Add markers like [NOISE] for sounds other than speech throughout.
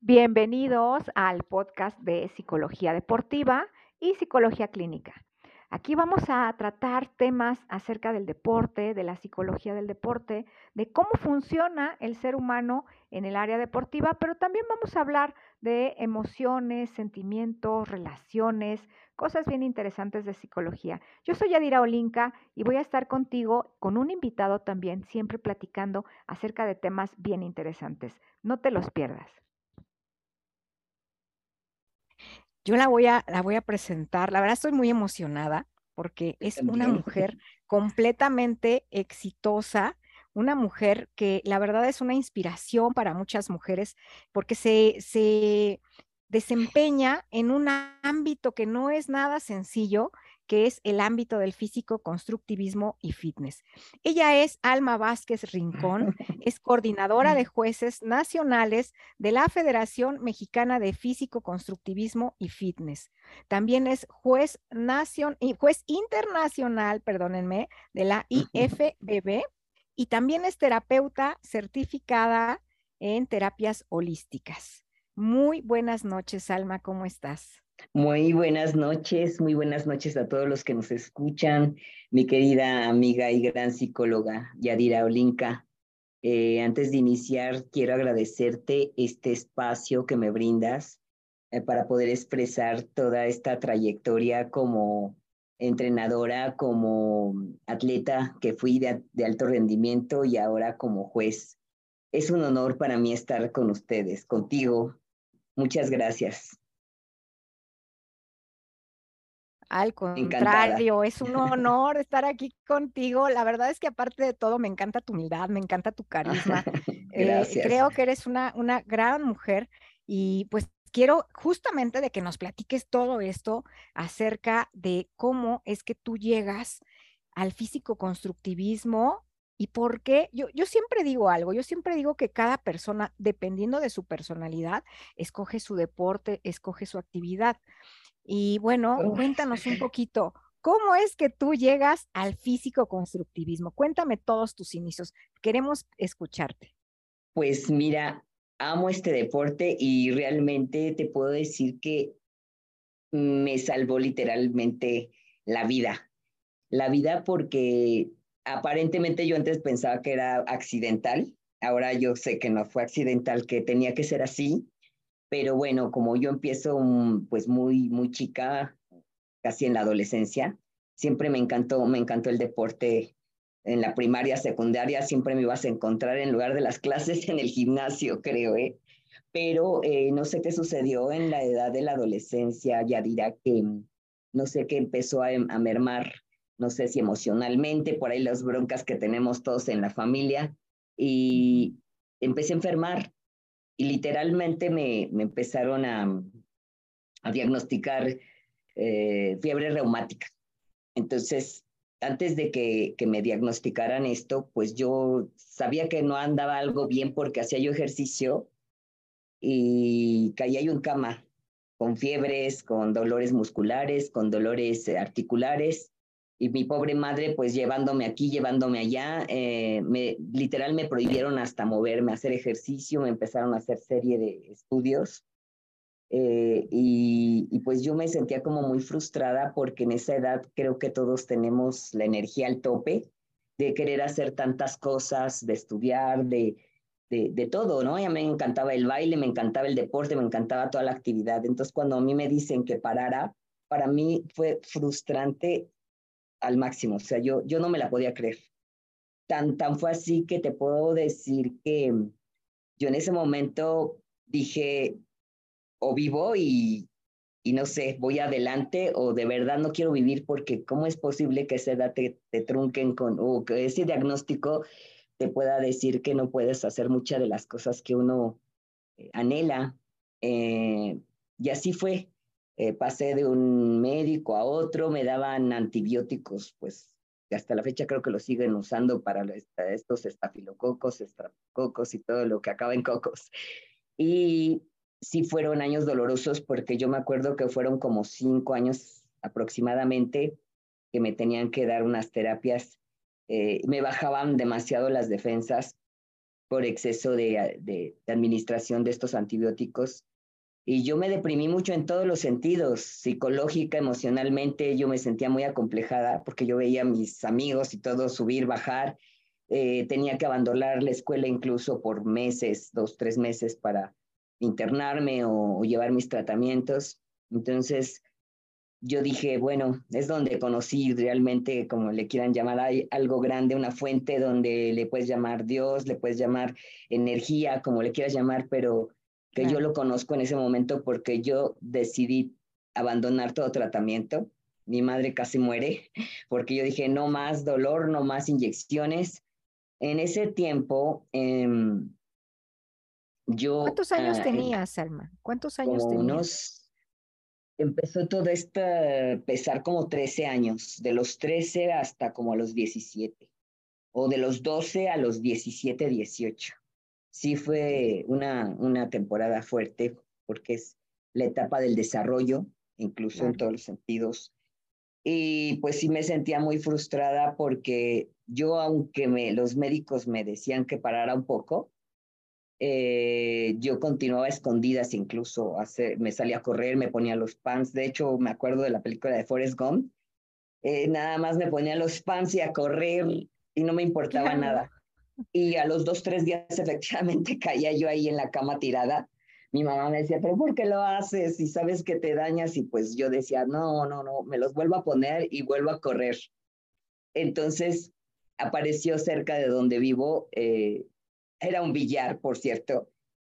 Bienvenidos al podcast de Psicología Deportiva y Psicología Clínica. Aquí vamos a tratar temas acerca del deporte, de la psicología del deporte, de cómo funciona el ser humano en el área deportiva, pero también vamos a hablar de emociones, sentimientos, relaciones, cosas bien interesantes de psicología. Yo soy Yadira Olinka y voy a estar contigo con un invitado también, siempre platicando acerca de temas bien interesantes. No te los pierdas. Yo la voy a, la voy a presentar. La verdad estoy muy emocionada porque es una mujer [LAUGHS] completamente exitosa, una mujer que la verdad es una inspiración para muchas mujeres porque se, se desempeña en un ámbito que no es nada sencillo que es el ámbito del físico, constructivismo y fitness. Ella es Alma Vázquez Rincón, [LAUGHS] es coordinadora de jueces nacionales de la Federación Mexicana de Físico, Constructivismo y Fitness. También es juez, nacion, juez internacional, perdónenme, de la IFBB y también es terapeuta certificada en terapias holísticas. Muy buenas noches, Alma, ¿cómo estás? Muy buenas noches, muy buenas noches a todos los que nos escuchan, mi querida amiga y gran psicóloga Yadira Olinka. Eh, antes de iniciar, quiero agradecerte este espacio que me brindas eh, para poder expresar toda esta trayectoria como entrenadora, como atleta que fui de, de alto rendimiento y ahora como juez. Es un honor para mí estar con ustedes, contigo. Muchas gracias. Al contrario, es un [LAUGHS] honor estar aquí contigo. La verdad es que aparte de todo, me encanta tu humildad, me encanta tu carisma. [LAUGHS] Eh, creo que eres una, una gran mujer y pues quiero justamente de que nos platiques todo esto acerca de cómo es que tú llegas al físico constructivismo y por qué. Yo, yo siempre digo algo, yo siempre digo que cada persona, dependiendo de su personalidad, escoge su deporte, escoge su actividad. Y bueno, cuéntanos un poquito, ¿cómo es que tú llegas al físico constructivismo? Cuéntame todos tus inicios, queremos escucharte. Pues mira, amo este deporte y realmente te puedo decir que me salvó literalmente la vida. La vida porque aparentemente yo antes pensaba que era accidental, ahora yo sé que no fue accidental, que tenía que ser así pero bueno, como yo empiezo mm, pues muy, muy chica, casi en la adolescencia, siempre me encantó, me encantó el deporte. En la primaria, secundaria, siempre me ibas a encontrar en lugar de las [LAUGHS] clases en el gimnasio, creo, ¿eh? Pero eh, no sé qué sucedió en la edad de la adolescencia, ya dirá que mm, no sé qué empezó a, a mermar, no sé si emocionalmente, por ahí las broncas que tenemos todos en la familia, y empecé a enfermar, y literalmente me, me empezaron a, a diagnosticar eh, fiebre reumática. Entonces, antes de que, que, me diagnosticaran esto, pues yo sabía que no andaba algo bien porque hacía yo ejercicio y caía yo en cama con fiebres, con dolores musculares, con dolores articulares y mi pobre madre pues llevándome aquí, llevándome allá, eh, me, literal me prohibieron hasta moverme, hacer ejercicio, me empezaron a hacer serie de estudios eh, y, y, pues yo me sentía como muy frustrada porque en esa edad creo que todos tenemos la energía al tope de querer hacer tantas cosas, de estudiar, de, de, de todo, ¿no? Ya me encantaba el baile, me encantaba el deporte, me encantaba toda la actividad. Entonces cuando a mí me dicen que parara, para mí fue frustrante al máximo, o sea, yo, yo no me la podía creer. Tan, tan fue así que te puedo decir que yo en ese momento dije, o vivo y, y no sé, voy adelante o de verdad no quiero vivir porque cómo es posible que esa edad te, te trunquen con, o que ese diagnóstico te pueda decir que no puedes hacer muchas de las cosas que uno eh, anhela. Eh, y así fue. Eh, pasé de un médico a otro, me daban antibióticos, pues hasta la fecha creo que lo siguen usando para estos estafilococos, estrapococos y todo lo que acaba en cocos. Y sí fueron años dolorosos porque yo me acuerdo que fueron como cinco años aproximadamente que me tenían que dar unas terapias, eh, me bajaban demasiado las defensas por exceso de, de, administración de estos antibióticos. Y yo me deprimí mucho en todos los sentidos, psicológica, emocionalmente, yo me sentía muy acomplejada porque yo veía a mis amigos y todo subir, bajar. Eh, tenía que abandonar la escuela incluso por meses, dos, tres meses para internarme o, llevar mis tratamientos. Entonces, yo dije, bueno, es donde conocí realmente, como le quieran llamar, hay algo grande, una fuente donde le puedes llamar Dios, le puedes llamar energía, como le quieras llamar, pero que yo lo conozco en ese momento porque yo decidí abandonar todo tratamiento. Mi madre casi muere [LAUGHS] porque yo dije, no más dolor, no más inyecciones. En ese tiempo, eh, yo... ¿Cuántos años uh, tenías, Alma? ¿Cuántos años tenías? Unos empezó todo esto a pesar como 13 años, de los 13 hasta como a los 17, o de los 12 a los 17, 18. Sí fue una, una temporada fuerte porque es la etapa del desarrollo, incluso en todos los sentidos. Y pues sí me sentía muy frustrada porque yo, aunque me, los médicos me decían que parara un poco, eh, yo continuaba escondidas incluso, hacer, me salía a correr, me ponía los pants, de hecho me acuerdo de la película de Forrest Gump, eh, nada más me ponía los pants y a correr y no me importaba claro. nada. Y a los dos, tres días [LAUGHS] efectivamente caía yo ahí en la cama tirada. Mi mamá me decía, pero ¿por qué lo haces? Y sabes que te dañas. Y pues yo decía, no, no, no, me los vuelvo a poner y vuelvo a correr. Entonces apareció cerca de donde vivo eh, era un billar, por cierto.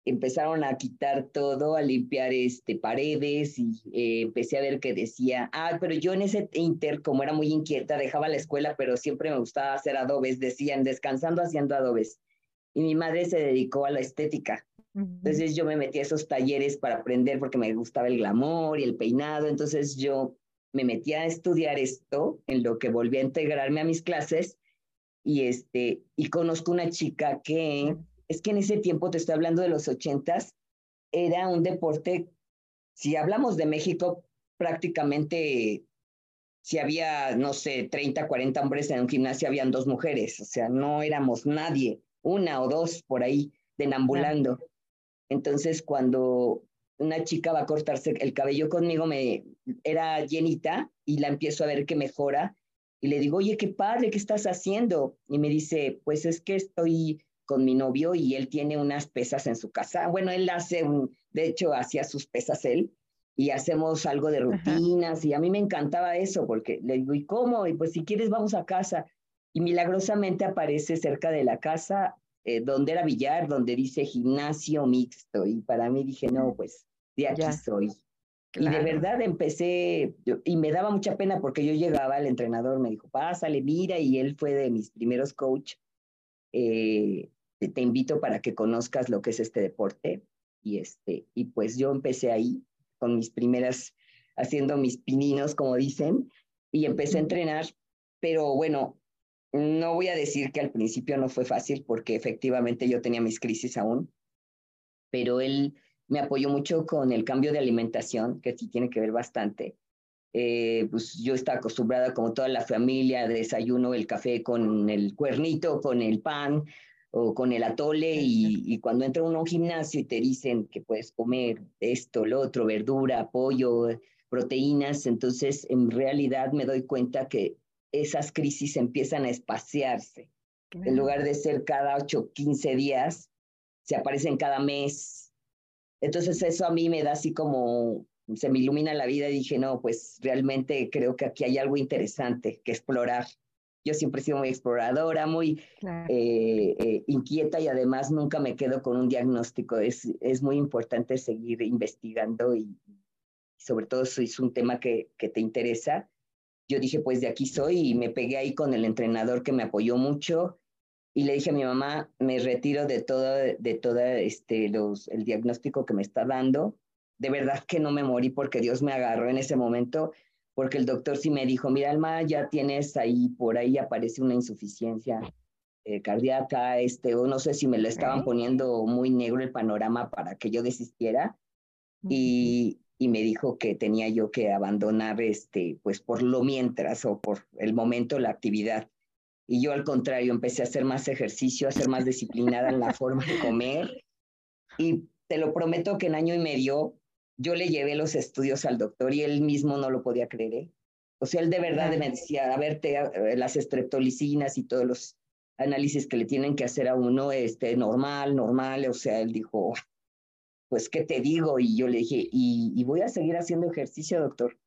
Empezaron a quitar todo, a limpiar este, paredes y eh, empecé a ver que decía, ah, pero yo en ese inter, como era muy inquieta, dejaba la escuela, pero siempre me gustaba hacer adobes, decían, descansando haciendo adobes. Y mi madre se dedicó a la estética. Uh -huh. Entonces yo me metí a esos talleres para aprender porque me gustaba el glamour y el peinado. Entonces yo me metí a estudiar esto, en lo que volví a integrarme a mis clases y, este, y conozco una chica que, es que en ese tiempo, te estoy hablando de los ochentas, era un deporte, si hablamos de México, prácticamente, si había, no sé, 30, 40 hombres en un gimnasio, habían dos mujeres, o sea, no éramos nadie, una o dos por ahí, denambulando. Entonces, cuando una chica va a cortarse el cabello conmigo, me, era llenita y la empiezo a ver que mejora y le digo, oye, qué padre, ¿qué estás haciendo? Y me dice, pues es que estoy con mi novio y él tiene unas pesas en su casa. Bueno, él hace un, de hecho, hacía sus pesas él y hacemos algo de rutinas Ajá. y a mí me encantaba eso porque le digo, ¿y cómo? Y pues si quieres vamos a casa. Y milagrosamente aparece cerca de la casa eh, donde era billar, donde dice gimnasio mixto. Y para mí dije, no, pues de aquí ya. soy. Claro. Y de verdad empecé, y me daba mucha pena porque yo llegaba, el entrenador me dijo, pásale, mira, y él fue de mis primeros coach. Eh, te invito para que conozcas lo que es este deporte. Y, este, y pues yo empecé ahí con mis primeras, haciendo mis pininos, como dicen, y empecé a entrenar. Pero bueno, no voy a decir que al principio no fue fácil porque efectivamente yo tenía mis crisis aún, pero él me apoyó mucho con el cambio de alimentación, que sí tiene que ver bastante. Eh, pues yo estaba acostumbrada, como toda la familia, desayuno el café con el cuernito, con el pan o con el atole, y, y cuando entra uno a un gimnasio y te dicen que puedes comer esto, lo otro, verdura, pollo, proteínas, entonces en realidad me doy cuenta que esas crisis empiezan a espaciarse. Claro. En lugar de ser cada 8, 15 días, se aparecen cada mes, entonces eso a mí me da así como, se me ilumina la vida y dije, no, pues realmente creo que aquí hay algo interesante que explorar. Yo siempre he sido muy exploradora, muy claro. eh, eh, inquieta y además nunca me quedo con un diagnóstico. Es, es muy importante seguir investigando y sobre todo si es un tema que, que te interesa. Yo dije, pues de aquí soy y me pegué ahí con el entrenador que me apoyó mucho y le dije a mi mamá, me retiro de todo, de toda este, los, el diagnóstico que me está dando. De verdad que no me morí porque Dios me agarró en ese momento, porque el doctor sí me dijo, mira, Alma, ya tienes ahí, por ahí aparece una insuficiencia eh, cardíaca, este, o no sé si me lo estaban poniendo muy negro el panorama para que yo desistiera. Y, y me dijo que tenía yo que abandonar, este, pues por lo mientras o por el momento la actividad Y yo al contrario, empecé a hacer más ejercicio, a ser más disciplinada en la forma de comer. [LAUGHS] Y te lo prometo que en año y medio yo le llevé los estudios al doctor y él mismo no lo podía creer. ¿eh? O sea, él de verdad me decía, a ver, eh, las estreptolicinas y todos los análisis que le tienen que hacer a uno, este, normal, normal. O sea, él dijo, pues, ¿qué te digo? Y yo le dije, y, y voy a seguir haciendo ejercicio, doctor.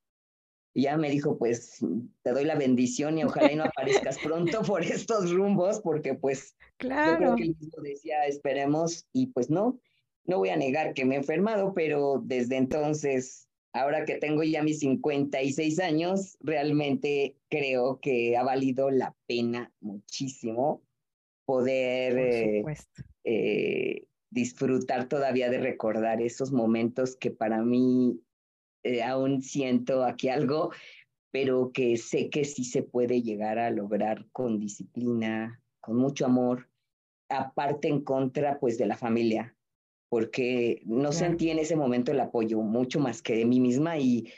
Y ya me dijo, pues te doy la bendición y ojalá y no aparezcas pronto por [LAUGHS] estos rumbos, porque pues claro. yo creo que él mismo decía, esperemos, y pues no, no voy a negar que me he enfermado, pero desde entonces, ahora que tengo ya mis 56 años, realmente creo que ha valido la pena muchísimo poder eh, eh, disfrutar todavía de recordar esos momentos que para mí eh, aún siento aquí algo, pero que sé que sí se puede llegar a lograr con disciplina, con mucho amor, aparte en contra pues de la familia, porque no sentí en ese momento el apoyo mucho más que de mí misma y,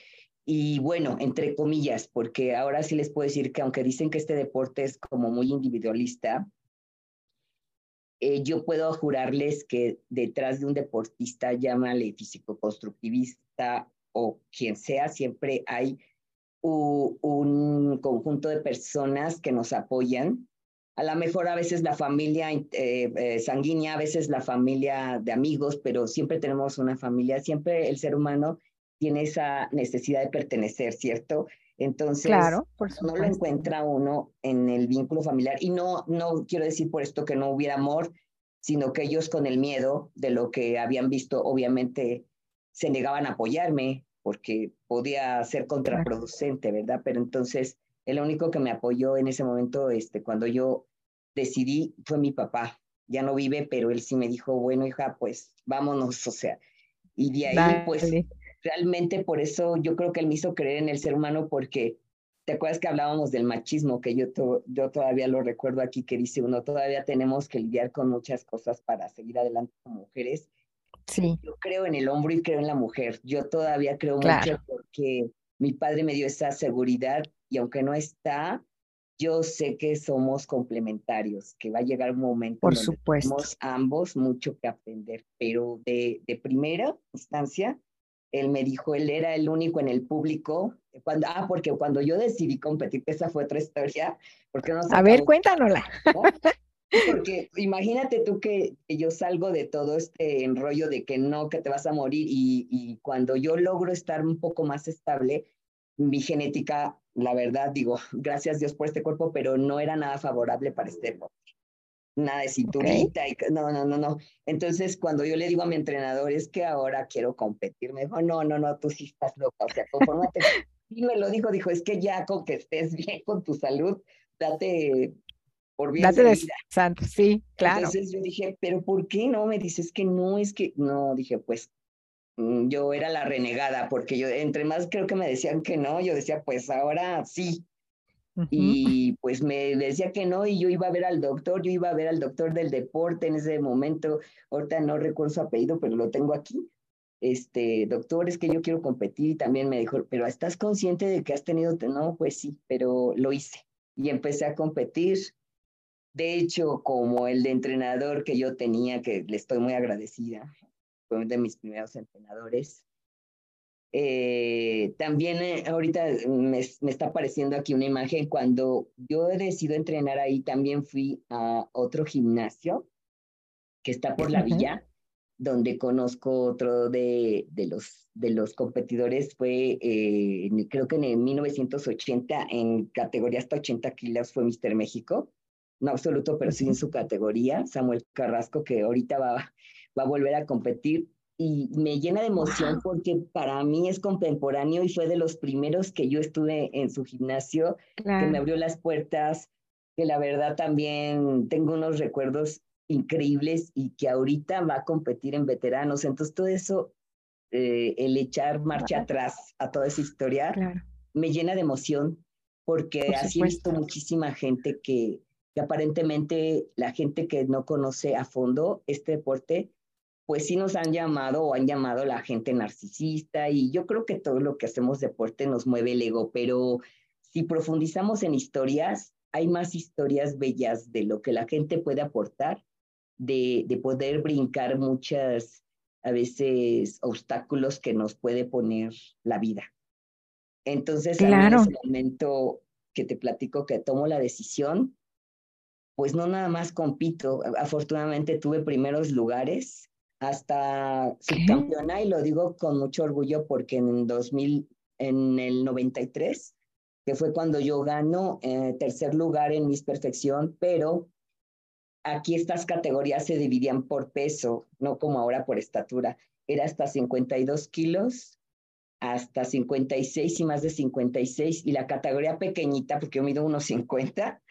y bueno, entre comillas, porque ahora sí les puedo decir que aunque dicen que este deporte es como muy individualista, eh, yo puedo jurarles que detrás de un deportista, llámale físico-constructivista o quien sea, siempre hay un conjunto de personas que nos apoyan. A lo mejor a veces la familia eh, eh, sanguínea, a veces la familia de amigos, pero siempre tenemos una familia, siempre el ser humano tiene esa necesidad de pertenecer, ¿cierto? Entonces, claro, no lo encuentra uno en el vínculo familiar. Y no, no quiero decir por esto que no hubiera amor, sino que ellos con el miedo de lo que habían visto, obviamente se negaban a apoyarme porque podía ser contraproducente, ¿verdad? Pero entonces el único que me apoyó en ese momento, este, cuando yo decidí, fue mi papá. Ya no vive, pero él sí me dijo, bueno, hija, pues vámonos, [LAUGHS] o sea. Y de ahí, pues, realmente por eso yo creo que él me hizo creer en el ser humano porque ¿Te acuerdas que hablábamos del machismo? Que yo, yo todavía lo recuerdo aquí, que dice uno, todavía tenemos que lidiar con muchas cosas para seguir adelante como mujeres. Sí. Yo creo en el hombre y creo en la mujer. Yo todavía creo mucho porque mi padre me dio esa seguridad y aunque no está, yo sé que somos complementarios, que va a llegar un momento Por donde supuesto. tenemos ambos mucho que aprender, pero de, de primera instancia, él me dijo, él era el único en el público. Cuando, ah, porque cuando yo decidí competir, esa fue otra historia. Porque no a ver, cuéntanosla. Porque imagínate tú que, yo salgo de todo este enrollo de que no, que te vas a morir y, y cuando yo logro estar un poco más estable, mi genética, la verdad, digo, [LAUGHS] gracias Dios por este cuerpo, pero no era nada favorable para este nada de cinturita, y, no, no, no, no. Entonces, cuando yo le digo a mi entrenador, es que ahora quiero competir, me dijo, no, no, no, tú sí estás loca, o sea, conformate. [LAUGHS] y me lo dijo, dijo, es que ya con que estés bien con tu salud, date por bien. Date de santo, sí, claro. Entonces yo dije, pero ¿por qué no? Me dice, es que no, es que, no, dije, pues yo era la renegada, porque yo, entre más creo que me decían que no, yo decía, pues ahora sí, y pues me decía que no y yo iba a ver al doctor, yo iba a ver al doctor del deporte en ese momento, ahorita no recuerdo su apellido, pero lo tengo aquí. Este, doctor, es que yo quiero competir y también me dijo, pero ¿estás consciente de que has tenido? No, pues sí, pero lo hice y empecé a competir. De hecho, como el de entrenador que yo tenía, que le estoy muy agradecida, fue uno de mis primeros entrenadores, eh, también eh, ahorita me, está apareciendo aquí una imagen. Cuando yo he decidido entrenar ahí, también fui a otro gimnasio que está por la villa, donde conozco otro de, de, los, de los competidores. Fue, eh, creo que en 1980, en categoría hasta 80 kilos, fue Mister México. No absoluto, pero sí en su categoría. Samuel Carrasco, que ahorita va, va a volver a competir. Y me llena de emoción porque para mí es contemporáneo y fue de los primeros que yo estuve en su gimnasio, que me abrió las puertas, que la verdad también tengo unos recuerdos increíbles y que ahorita va a competir en veteranos. Entonces todo eso, eh, el echar marcha atrás a toda esa historia, me llena de emoción porque así he visto muchísima gente que, que aparentemente la gente que no conoce a fondo este deporte, pues sí nos han llamado o han llamado la gente narcisista y yo creo que todo lo que hacemos deporte nos mueve el ego, pero si profundizamos en historias, hay más historias bellas de lo que la gente puede aportar, de, de poder brincar muchas, a veces, obstáculos que nos puede poner la vida. Entonces, claro. en ese momento que te platico que tomo la decisión, pues no nada más compito. Afortunadamente tuve primeros lugares hasta subcampeona y lo digo con mucho orgullo porque en 2000, en el 93, que fue cuando yo gano eh, tercer lugar en Miss Perfección, pero aquí estas categorías se dividían por peso, no como ahora por estatura. Era hasta 52 kilos, hasta 56 y más de 56, y la categoría pequeñita, porque yo mido unos 50,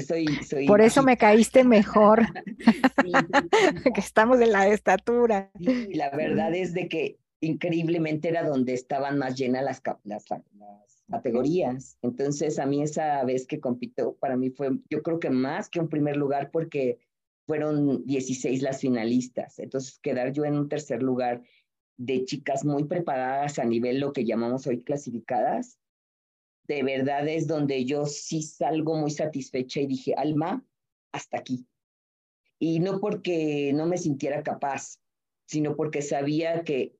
soy, soy Por eso me [LAUGHS] caíste mejor, [LAUGHS] que estamos en la estatura. Sí, la verdad es de que increíblemente era donde estaban más llenas las, las, categorías. Entonces, a mí esa vez que compito, para mí fue, yo creo que más que un primer lugar porque fueron 16 las finalistas. Entonces, quedar yo en un tercer lugar de chicas muy preparadas a nivel lo que llamamos hoy clasificadas, de verdad es donde yo sí salgo muy satisfecha y dije, Alma, hasta aquí. Y no porque no me sintiera capaz, sino porque sabía que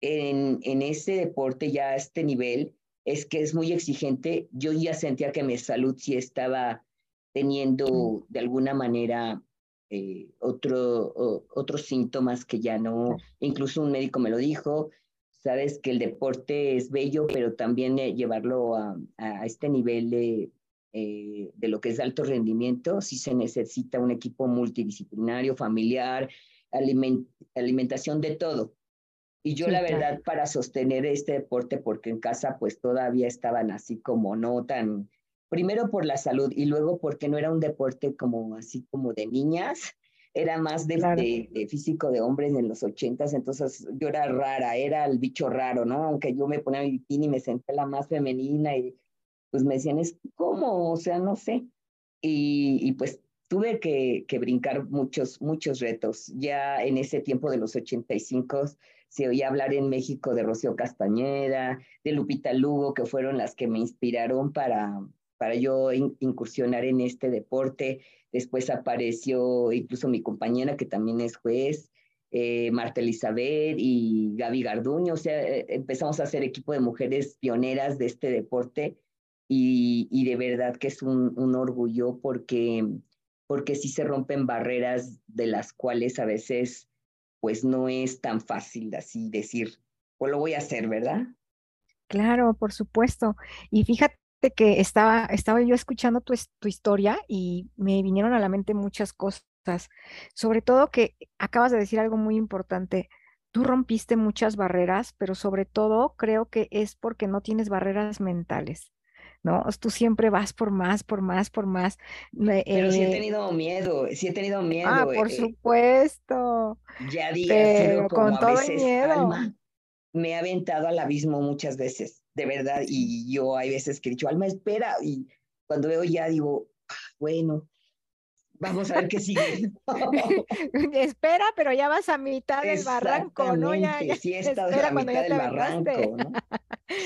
en, en ese deporte ya a este nivel es que es muy exigente. Yo ya sentía que mi salud sí estaba teniendo de alguna manera eh, otro, otros síntomas que ya no, incluso un médico me lo dijo, sabes que el deporte es bello, pero también eh, llevarlo a, a, este nivel de, eh, de lo que es alto rendimiento, sí se necesita un equipo multidisciplinario, familiar, aliment alimentación de todo. Y yo la verdad para sostener este deporte, porque en casa pues todavía estaban así como no tan, primero por la salud y luego porque no era un deporte como así como de niñas, era más de, de, físico de hombres en los ochentas, entonces yo era rara, era el bicho raro, ¿no? Aunque yo me ponía mi bikini y me senté la más femenina y pues me decían, es ¿cómo? O sea, no sé. Y, y pues tuve que, que, brincar muchos, muchos retos. Ya en ese tiempo de los 85 se oía hablar en México de Rocío Castañeda, de Lupita Lugo, que fueron las que me inspiraron para, para yo incursionar en este deporte. Después apareció incluso mi compañera, que también es juez, eh, Marta Elizabeth y Gaby Garduño. O sea, eh, empezamos a hacer equipo de mujeres pioneras de este deporte y, y de verdad que es un, un, orgullo porque, porque sí se rompen barreras de las cuales a veces pues no es tan fácil así decir, pues lo voy a hacer, ¿verdad? Claro, por supuesto. Y fíjate que estaba, estaba yo escuchando tu, tu historia y me vinieron a la mente muchas cosas, sobre todo que acabas de decir algo muy importante. Tú rompiste muchas barreras, pero sobre todo creo que es porque no tienes barreras mentales. ¿no? Tú siempre vas por más, por más, por más. Pero sí he eh tenido miedo, sí he tenido miedo. Ah, por eh, supuesto. Ya digas, con todo el miedo. me ha aventado al abismo muchas veces de verdad, y yo hay veces que he dicho, Alma, espera, y cuando veo ya digo, ah, bueno, vamos a ver qué sigue. [LAUGHS] [LAUGHS] espera, pero ya vas a mitad del barranco, ¿no? Ya, ya sí, he [LAUGHS] estado a mitad del barranco, ¿no?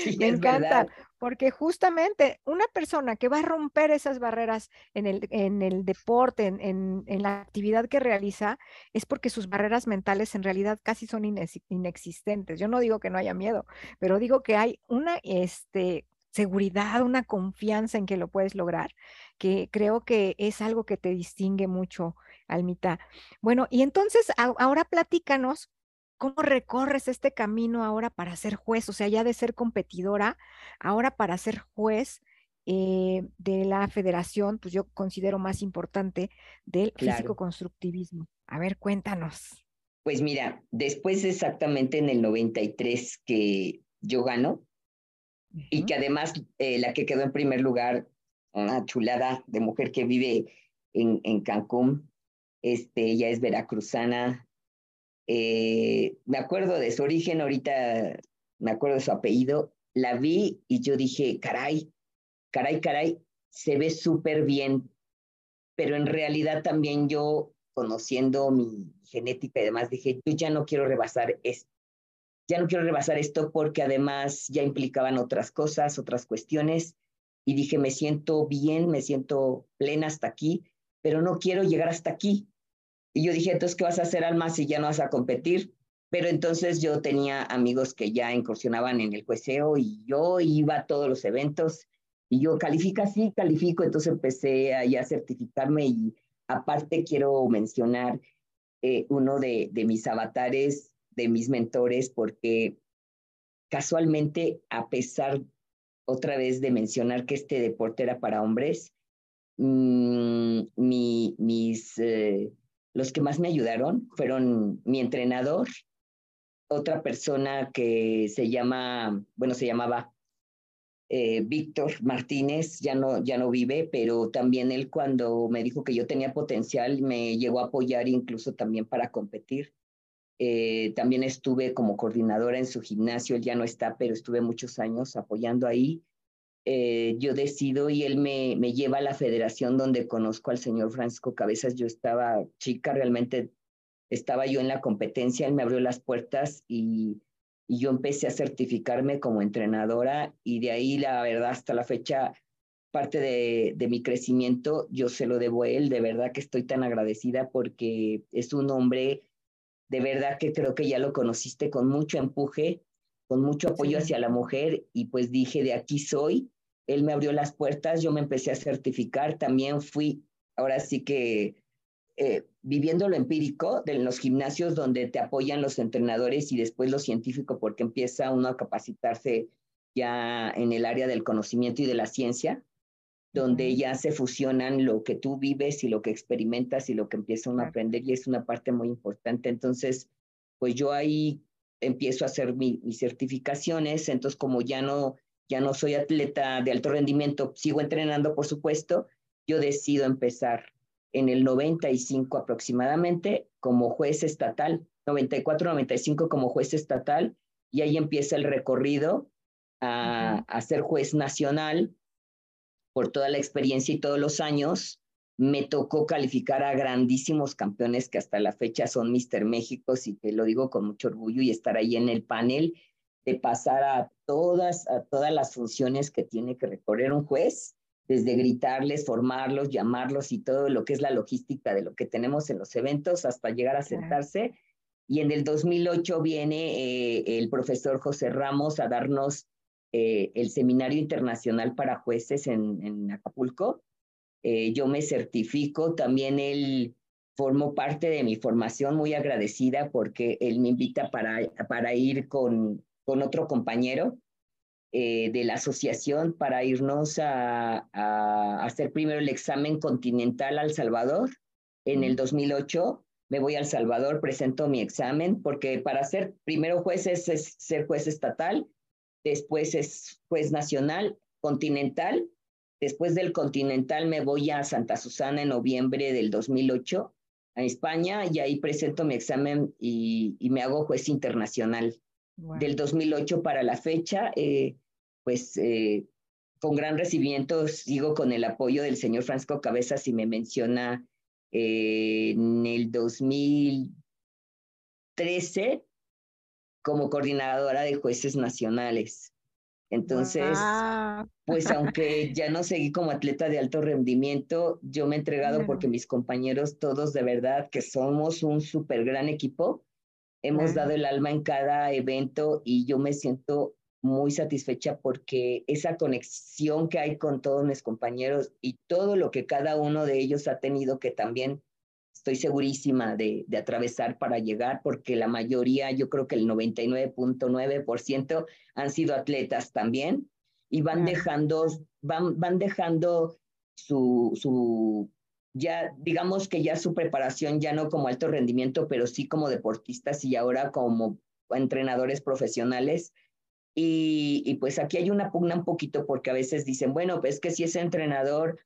Sí, Me encanta, verdad. Porque justamente una persona que va a romper esas barreras en el, en el deporte, en, en, la actividad que realiza, es porque sus barreras mentales en realidad casi son inexistentes. Yo no digo que no haya miedo, pero digo que hay una este, seguridad, una confianza en que lo puedes lograr, que creo que es algo que te distingue mucho, Almita. Bueno, y entonces ahora platícanos ¿Cómo recorres este camino ahora para ser juez? O sea, ya de ser competidora, ahora para ser juez eh, de la federación, pues yo considero más importante del claro. físico-constructivismo. A ver, cuéntanos. Pues mira, después exactamente en el 93 que yo gano, uh -huh. y que además eh, la que quedó en primer lugar, una chulada de mujer que vive en, en Cancún, este, ella es veracruzana, eh, me acuerdo de su origen, ahorita me acuerdo de su apellido, la vi y yo dije, caray, caray, caray, se ve súper bien, pero en realidad también yo, conociendo mi genética y demás, dije, yo ya no quiero rebasar esto, ya no quiero rebasar esto porque además ya implicaban otras cosas, otras cuestiones, y dije, me siento bien, me siento plena hasta aquí, pero no quiero llegar hasta aquí. Y yo dije, entonces, ¿qué vas a hacer, Alma, si ya no vas a competir? Pero entonces yo tenía amigos que ya incursionaban en el jueceo y yo iba a todos los eventos y yo califica, sí, califico, entonces empecé a ya certificarme y aparte quiero mencionar eh, uno de, de mis avatares, de mis mentores, porque casualmente, a pesar otra vez de mencionar que este deporte era para hombres, mmm, mi, mis, eh, los que más me ayudaron fueron mi entrenador, otra persona que se llama, bueno, se llamaba eh, Víctor Martínez, ya no, ya no vive, pero también él cuando me dijo que yo tenía potencial, me llegó a apoyar incluso también para competir. Eh, también estuve como coordinadora en su gimnasio, él ya no está, pero estuve muchos años apoyando ahí. Eh, yo decido y él me, me lleva a la federación donde conozco al señor Francisco Cabezas. Yo estaba chica, realmente estaba yo en la competencia, él me abrió las puertas y, y yo empecé a certificarme como entrenadora y de ahí, la verdad, hasta la fecha, parte de, de, mi crecimiento, yo se lo debo a él, de verdad que estoy tan agradecida porque es un hombre de verdad que creo que ya lo conociste con mucho empuje, con mucho apoyo hacia la mujer y pues dije, de aquí soy. Él me abrió las puertas, yo me empecé a certificar, también fui, ahora sí que eh, viviendo lo empírico de los gimnasios donde te apoyan los entrenadores y después lo científico porque empieza uno a capacitarse ya en el área del conocimiento y de la ciencia donde ya se fusionan lo que tú vives y lo que experimentas y lo que empieza uno a aprender y es una parte muy importante. Entonces, pues yo ahí empiezo a hacer mis certificaciones, entonces como ya no, ya no soy atleta de alto rendimiento, sigo entrenando, por supuesto, yo decido empezar en el 95 aproximadamente como juez estatal, 94, 95 como juez estatal, y ahí empieza el recorrido a, a ser juez nacional, por toda la experiencia y todos los años, me tocó calificar a grandísimos campeones que hasta la fecha son Mister México, y te lo digo con mucho orgullo, y estar ahí en el panel de pasar a todas, a todas las funciones que tiene que recorrer un juez, desde gritarles, formarlos, llamarlos y todo lo que es la logística de lo que tenemos en los eventos hasta llegar a sentarse. Y en el 2008 viene eh, el profesor José Ramos a darnos eh, el Seminario Internacional para Jueces en, Acapulco. Eh, yo me certifico, también él formó parte de mi formación, muy agradecida porque él me invita para, para ir con, con otro compañero eh, de la asociación para irnos a, a, hacer primero el examen continental al Salvador. En el 2008 me voy al Salvador, presento mi examen, porque para ser primero juez es ser juez estatal después es juez nacional, continental. Después del continental me voy a Santa Susana en noviembre del 2008 a España y ahí presento mi examen y, me hago juez internacional. Del 2008 para la fecha, eh, pues eh, con gran recibimiento sigo con el apoyo del señor Francisco Cabezas y me menciona eh, en el 2013 como coordinadora de jueces nacionales. Entonces, pues [LAUGHS] aunque ya no seguí como atleta de alto rendimiento, yo me he entregado porque mis compañeros todos de verdad que somos un súper gran equipo, hemos dado el alma en cada evento y yo me siento muy satisfecha porque esa conexión que hay con todos mis compañeros y todo lo que cada uno de ellos ha tenido que también estoy segurísima de, de, atravesar para llegar, porque la mayoría, yo creo que el 99.9% han sido atletas también y van dejando, van, van dejando su, su, ya digamos que ya su preparación, ya no como alto rendimiento, pero sí como deportistas y ahora como entrenadores profesionales. Y, y pues aquí hay una pugna un poquito porque a veces dicen, bueno, pues que si es entrenador,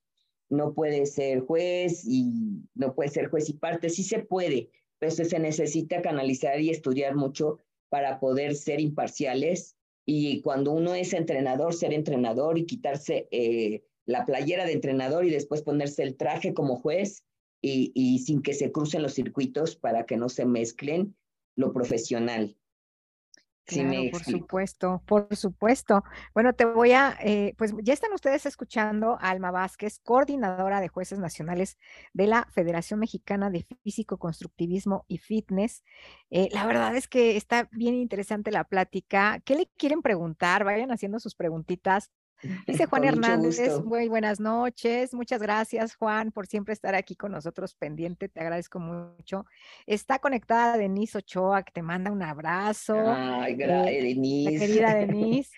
no puede ser juez y no puede ser juez y parte, sí se puede, pero se necesita canalizar y estudiar mucho para poder ser imparciales y cuando uno es entrenador, ser entrenador y quitarse eh, la playera de entrenador y después ponerse el traje como juez y, y sin que se crucen los circuitos para que no se mezclen lo profesional. Claro, por supuesto, por supuesto. Bueno, te voy a, eh, pues ya están ustedes escuchando a Alma Vázquez, coordinadora de jueces nacionales de la Federación Mexicana de Físico, Constructivismo y Fitness. Eh, la verdad es que está bien interesante la plática. ¿Qué le quieren preguntar? Vayan haciendo sus preguntitas Dice [LAUGHS] Juan Hernández, muy buenas noches. Muchas gracias, Juan, por siempre estar aquí con nosotros pendiente. Te agradezco mucho. Está conectada Denise Ochoa, que te manda un abrazo. Ay, gracias, eh, Denise. La querida [LAUGHS] Denise.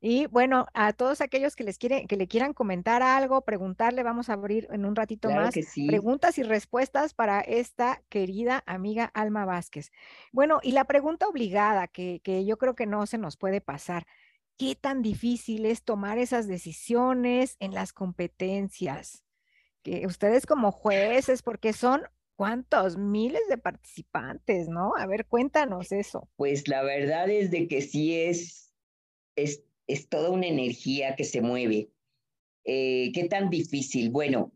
Y bueno, a todos aquellos que les quieren, que le quieran comentar algo, preguntarle, vamos a abrir en un ratito más preguntas y respuestas para esta querida amiga Alma Vázquez. Bueno, y la pregunta obligada que, que yo creo que no se nos puede pasar qué tan difícil es tomar esas decisiones en las competencias. Que ustedes como jueces, porque son cuántos miles de participantes, ¿no? A ver, cuéntanos eso. Pues la verdad es de que sí es, es, es toda una energía que se mueve. Eh, ¿Qué tan difícil? Bueno,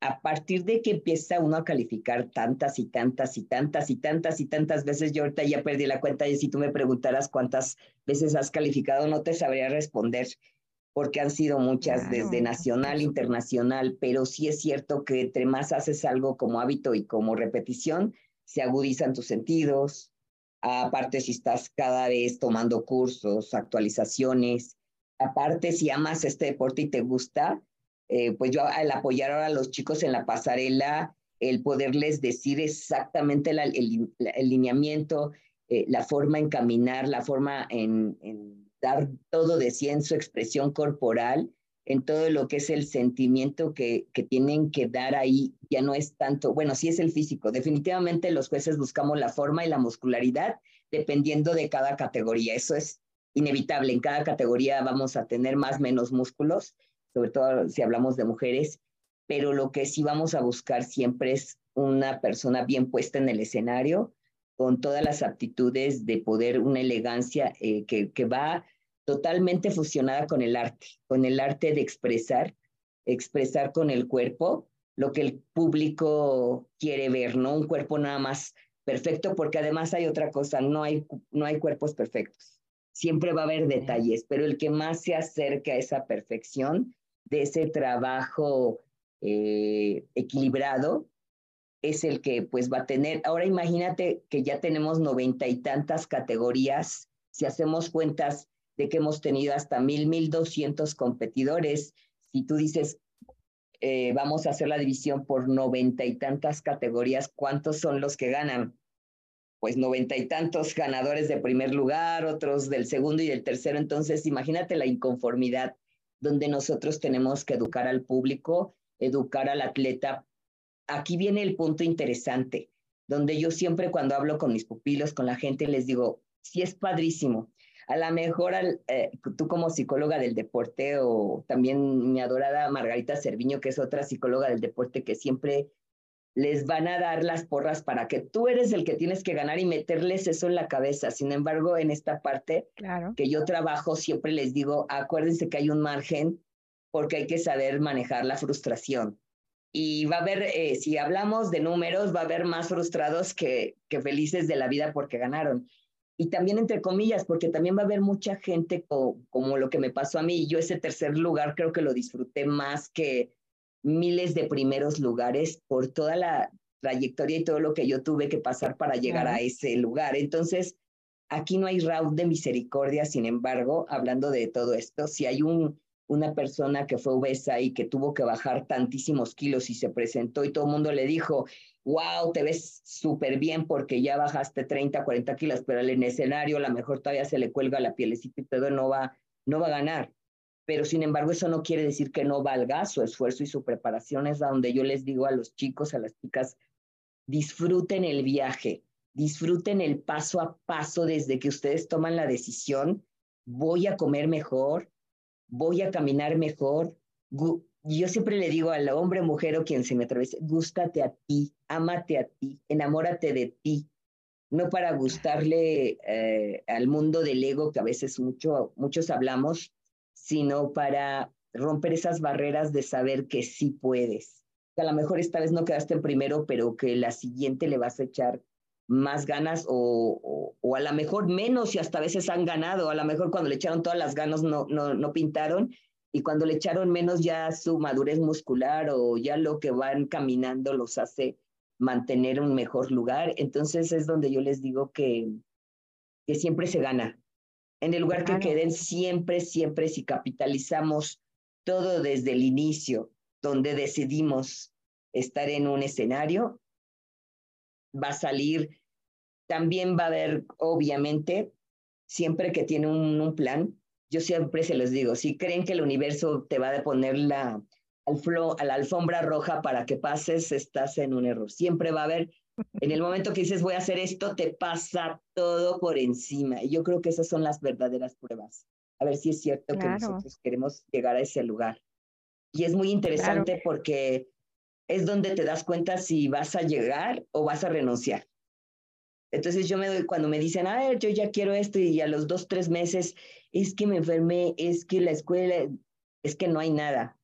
a partir de que empieza uno a calificar tantas y tantas y tantas y tantas y tantas veces, yo ahorita ya perdí la cuenta y si tú me preguntaras cuántas veces has calificado, no te sabría responder porque han sido muchas desde nacional, internacional, pero sí es cierto que entre más haces algo como hábito y como repetición, se agudizan tus sentidos. Aparte, si estás cada vez tomando cursos, actualizaciones, aparte, si amas este deporte y te gusta, eh, pues yo al apoyar ahora a los chicos en la pasarela, el poderles decir exactamente el, el, lineamiento, eh, la forma en caminar, la forma en, en, dar todo de sí en su expresión corporal, en todo lo que es el sentimiento que, que tienen que dar ahí, ya no es tanto, bueno, sí es el físico, definitivamente los jueces buscamos la forma y la muscularidad dependiendo de cada categoría, eso es inevitable, en cada categoría vamos a tener más menos músculos, sobre todo si hablamos de mujeres, pero lo que sí vamos a buscar siempre es una persona bien puesta en el escenario, con todas las aptitudes de poder, una elegancia eh, que, que va totalmente fusionada con el arte, con el arte de expresar, expresar con el cuerpo lo que el público quiere ver, no un cuerpo nada más perfecto, porque además hay otra cosa, no hay, no hay cuerpos perfectos. Siempre va a haber detalles, pero el que más se acerca a esa perfección de ese trabajo eh, equilibrado es el que pues va a tener. Ahora imagínate que ya tenemos noventa y tantas categorías, si hacemos cuentas de que hemos tenido hasta mil, mil doscientos competidores, si tú dices, eh, vamos a hacer la división por noventa y tantas categorías, ¿cuántos son los que ganan? Pues noventa y tantos ganadores de primer lugar, otros del segundo y del tercero. Entonces, imagínate la inconformidad donde nosotros tenemos que educar al público, educar al atleta. Aquí viene el punto interesante, donde yo siempre cuando hablo con mis pupilos, con la gente, les digo, sí es padrísimo. A lo mejor eh, tú como psicóloga del deporte o también mi adorada Margarita Cerviño, que es otra psicóloga del deporte que siempre les van a dar las porras para que tú eres el que tienes que ganar y meterles eso en la cabeza. Sin embargo, en esta parte que yo trabajo, siempre les digo, acuérdense que hay un margen porque hay que saber manejar la frustración. Y va a haber, eh, si hablamos de números, va a haber más frustrados que, que felices de la vida porque ganaron. Y también entre comillas, porque también va a haber mucha gente como lo que me pasó a mí. Yo ese tercer lugar creo que lo disfruté más que miles de primeros lugares por toda la trayectoria y todo lo que yo tuve que pasar para llegar a ese lugar. Entonces, aquí no hay round de misericordia, sin embargo, hablando de todo esto, si hay un, una persona que fue obesa y que tuvo que bajar tantísimos kilos y se presentó y todo el mundo le dijo, wow, te ves súper bien porque ya bajaste 30, 40 kilos, pero en el escenario a lo mejor todavía se le cuelga la pielecita y todo, no va, no va a ganar pero sin embargo eso no quiere decir que no valga su esfuerzo y su preparación. Es donde yo les digo a los chicos, a las chicas, disfruten el viaje, disfruten el paso a paso desde que ustedes toman la decisión, voy a comer mejor, voy a caminar mejor. Yo siempre le digo al hombre, mujer o quien se me atraviese, gústate a ti, ámate a ti, enamórate de ti, no para gustarle eh, al mundo del ego que a veces mucho, muchos hablamos, sino para romper esas barreras de saber que sí puedes. Que a lo mejor esta vez no quedaste en primero, pero que la siguiente le vas a echar más ganas o, o, a lo mejor menos y hasta a veces han ganado, a lo mejor cuando le echaron todas las ganas no, no, no pintaron y cuando le echaron menos ya su madurez muscular o ya lo que van caminando los hace mantener un mejor lugar. Entonces es donde yo les digo que, que siempre se gana. En el lugar que queden, siempre, siempre si capitalizamos todo desde el inicio, donde decidimos estar en un escenario, va a salir, también va a haber, obviamente, siempre que tiene un, un plan, yo siempre se los digo, si creen que el universo te va a poner la, al a la alfombra roja para que pases, estás en un error. Siempre va a haber, en el momento que dices voy a hacer esto, te pasa todo por encima. Y yo creo que esas son las verdaderas pruebas. A ver si es cierto que nosotros queremos llegar a ese lugar. Y es muy interesante porque es donde te das cuenta si vas a llegar o vas a renunciar. Entonces yo me doy, cuando me dicen, a ver, yo ya quiero esto y a los dos, tres meses, es que me enfermé, es que la escuela, es que no hay nada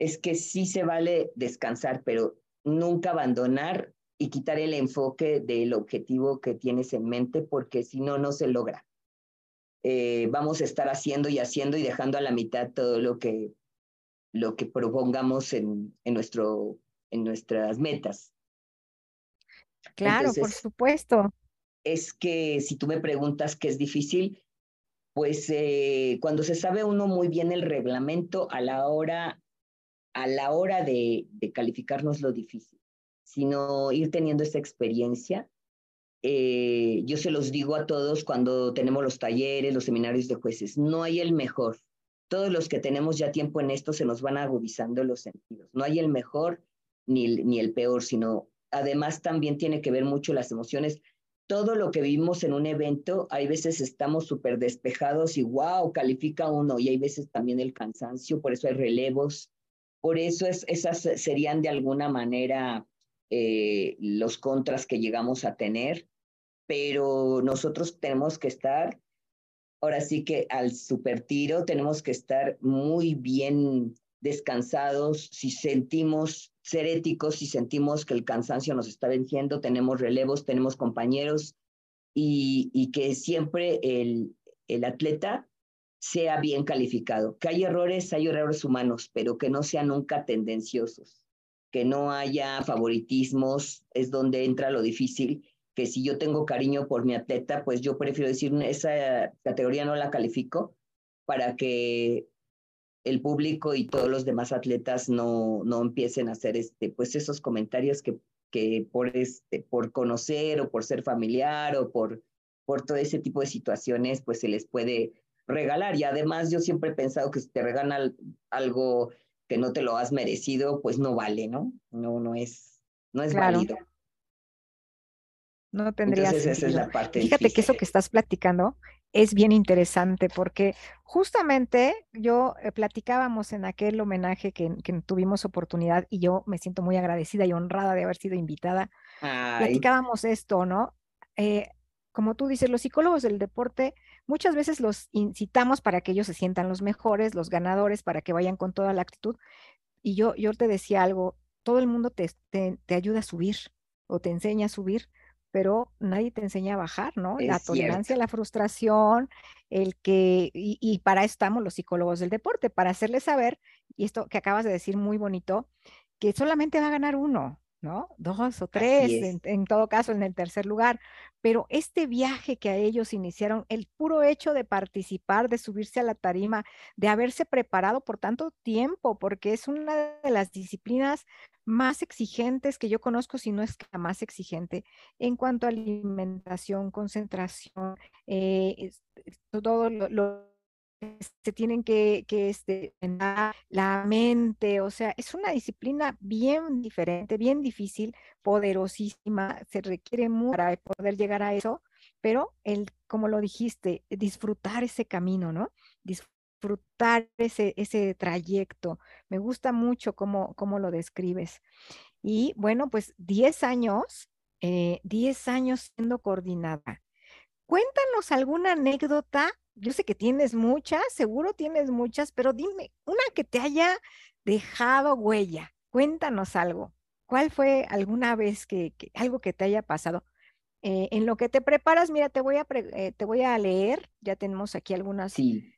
es que sí se vale descansar, pero nunca abandonar y quitar el enfoque del objetivo que tienes en mente, porque si no, no se logra. Eh, vamos a estar haciendo y haciendo y dejando a la mitad todo lo que, lo que propongamos en, en, nuestro, en nuestras metas. Claro, por supuesto. Es que si tú me preguntas qué es difícil, pues eh, cuando se sabe uno muy bien el reglamento a la hora a la hora de, calificarnos lo difícil, sino ir teniendo esa experiencia. Eh, yo se los digo a todos cuando tenemos los talleres, los seminarios de jueces, no hay el mejor. Todos los que tenemos ya tiempo en esto se nos van agudizando los sentidos. No hay el mejor ni el, ni el peor, sino además también tiene que ver mucho las emociones. Todo lo que vivimos en un evento, hay veces estamos súper despejados y wow, califica uno, y hay veces también el cansancio, por eso hay relevos, por eso es, esas serían de alguna manera eh, los contras que llegamos a tener, pero nosotros tenemos que estar, ahora sí que al super tiro, tenemos que estar muy bien descansados, si sentimos ser éticos, si sentimos que el cansancio nos está venciendo, tenemos relevos, tenemos compañeros y, y que siempre el, el atleta sea bien calificado. Que hay errores, hay errores humanos, pero que no sean nunca tendenciosos, que no haya favoritismos, es donde entra lo difícil, que si yo tengo cariño por mi atleta, pues yo prefiero decir, esa categoría no la califico para que el público y todos los demás atletas no, no empiecen a hacer este, pues esos comentarios que, que por, este, por conocer o por ser familiar o por, por todo ese tipo de situaciones, pues se les puede regalar. Y además yo siempre he pensado que si te regalan algo que no te lo has merecido, pues no vale, ¿no? No, no es, no es válido. No tendría Entonces, esa es la parte Fíjate que eso que estás platicando es bien interesante porque justamente yo eh, platicábamos en aquel homenaje que, que, tuvimos oportunidad y yo me siento muy agradecida y honrada de haber sido invitada. Platicábamos esto, ¿no? Eh, como tú dices, los psicólogos del deporte muchas veces los incitamos para que ellos se sientan los mejores, los ganadores, para que vayan con toda la actitud. Y yo, yo te decía algo, todo el mundo te, te, ayuda a subir o te enseña a subir, pero nadie te enseña a bajar, ¿no? la tolerancia, la frustración, el que, y, y, para eso estamos los psicólogos del deporte, para hacerles saber, y esto que acabas de decir muy bonito, que solamente va a ganar uno, ¿no? Dos o tres, en, todo caso en el tercer lugar. Pero este viaje que a ellos iniciaron, el puro hecho de participar, de subirse a la tarima, de haberse preparado por tanto tiempo, porque es una de las disciplinas más exigentes que yo conozco, si no es la más exigente, en cuanto a alimentación, concentración, eh, todo lo se tienen que, que este, la mente, o sea, es una disciplina bien diferente, bien difícil, poderosísima, se requiere mucho para poder llegar a eso, pero el, como lo dijiste, disfrutar ese camino, ¿no? Disfrutar ese, ese trayecto. Me gusta mucho cómo, cómo lo describes. Y bueno, pues 10 años, 10 eh, años siendo coordinada. Cuéntanos alguna anécdota yo sé que tienes muchas, seguro tienes muchas, pero dime una que te haya dejado huella. Cuéntanos algo. ¿Cuál fue alguna vez que, algo que te haya pasado? Eh, en lo que te preparas, mira, te voy a, eh, te voy a leer, ya tenemos aquí algunas,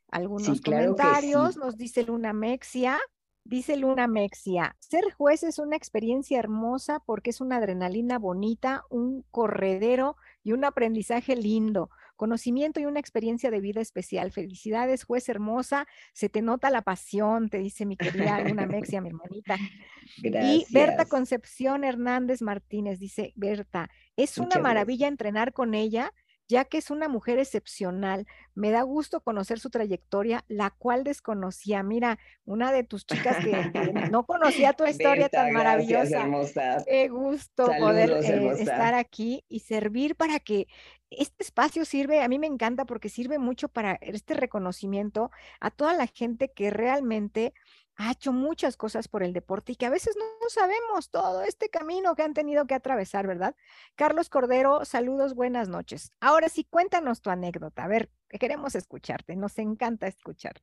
algunos comentarios, nos dice Luna Mexia, dice Luna Mexia, ser juez es una experiencia hermosa porque es una adrenalina bonita, un corredero y un aprendizaje lindo conocimiento y una experiencia de vida especial. Felicidades, juez hermosa, se te nota la pasión, te dice mi querida Luna Mexia, mi hermanita. [LAUGHS] Y Berta Concepción Hernández Martínez dice, Berta, es una maravilla entrenar con ella ya que es una mujer excepcional. Me da gusto conocer su trayectoria, la cual desconocía. Mira, una de tus chicas que, [LAUGHS] no conocía tu historia tan maravillosa. Qué gusto poder eh, estar aquí y servir para que este espacio sirve, a mí me encanta porque sirve mucho para este reconocimiento a toda la gente que realmente ha hecho muchas cosas por el deporte y que a veces no, sabemos todo este camino que han tenido que atravesar, ¿verdad? Carlos Cordero, saludos, buenas noches. Ahora sí, cuéntanos tu anécdota. A ver, queremos escucharte, nos encanta escucharte.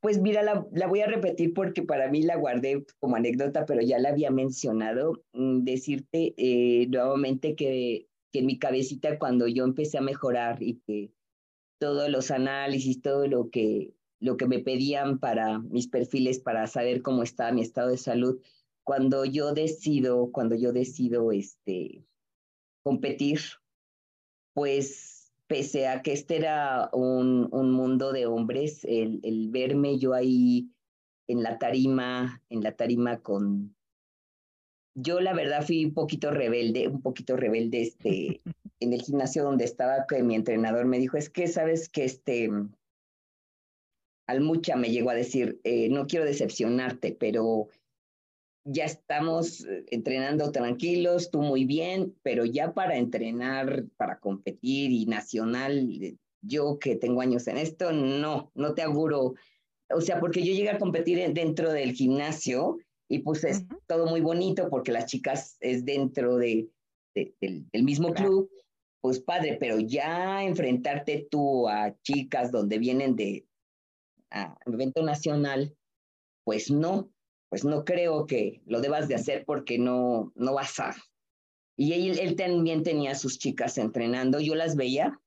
Pues mira, la, voy a repetir porque para mí la guardé como anécdota, pero ya la había mencionado. Mm, decirte eh, nuevamente que, que en mi cabecita cuando yo empecé a mejorar y que todos los análisis, todo lo que lo que me pedían para mis perfiles para saber cómo estaba mi estado de salud. Cuando yo decido, cuando yo decido este, competir, pues pese a que este era un, un mundo de hombres, el, el, verme yo ahí en la tarima, en la tarima con... Yo la verdad fui un poquito rebelde, un poquito rebelde este, [LAUGHS] en el gimnasio donde estaba, que mi entrenador me dijo, es que sabes que este, mucha me llegó a decir, eh, no quiero decepcionarte, pero ya estamos eh, entrenando tranquilos, tú muy bien, pero ya para entrenar, para competir y nacional, eh, yo que tengo años en esto, no, no te auguro. O sea, porque yo llegué a competir dentro del gimnasio y pues es todo muy bonito porque las chicas es dentro de, del, mismo club, pues padre, pero ya enfrentarte tú a chicas donde vienen de a evento nacional, pues no, pues no creo que lo debas de hacer porque no, no vas a. Y él, también tenía sus chicas entrenando, yo las veía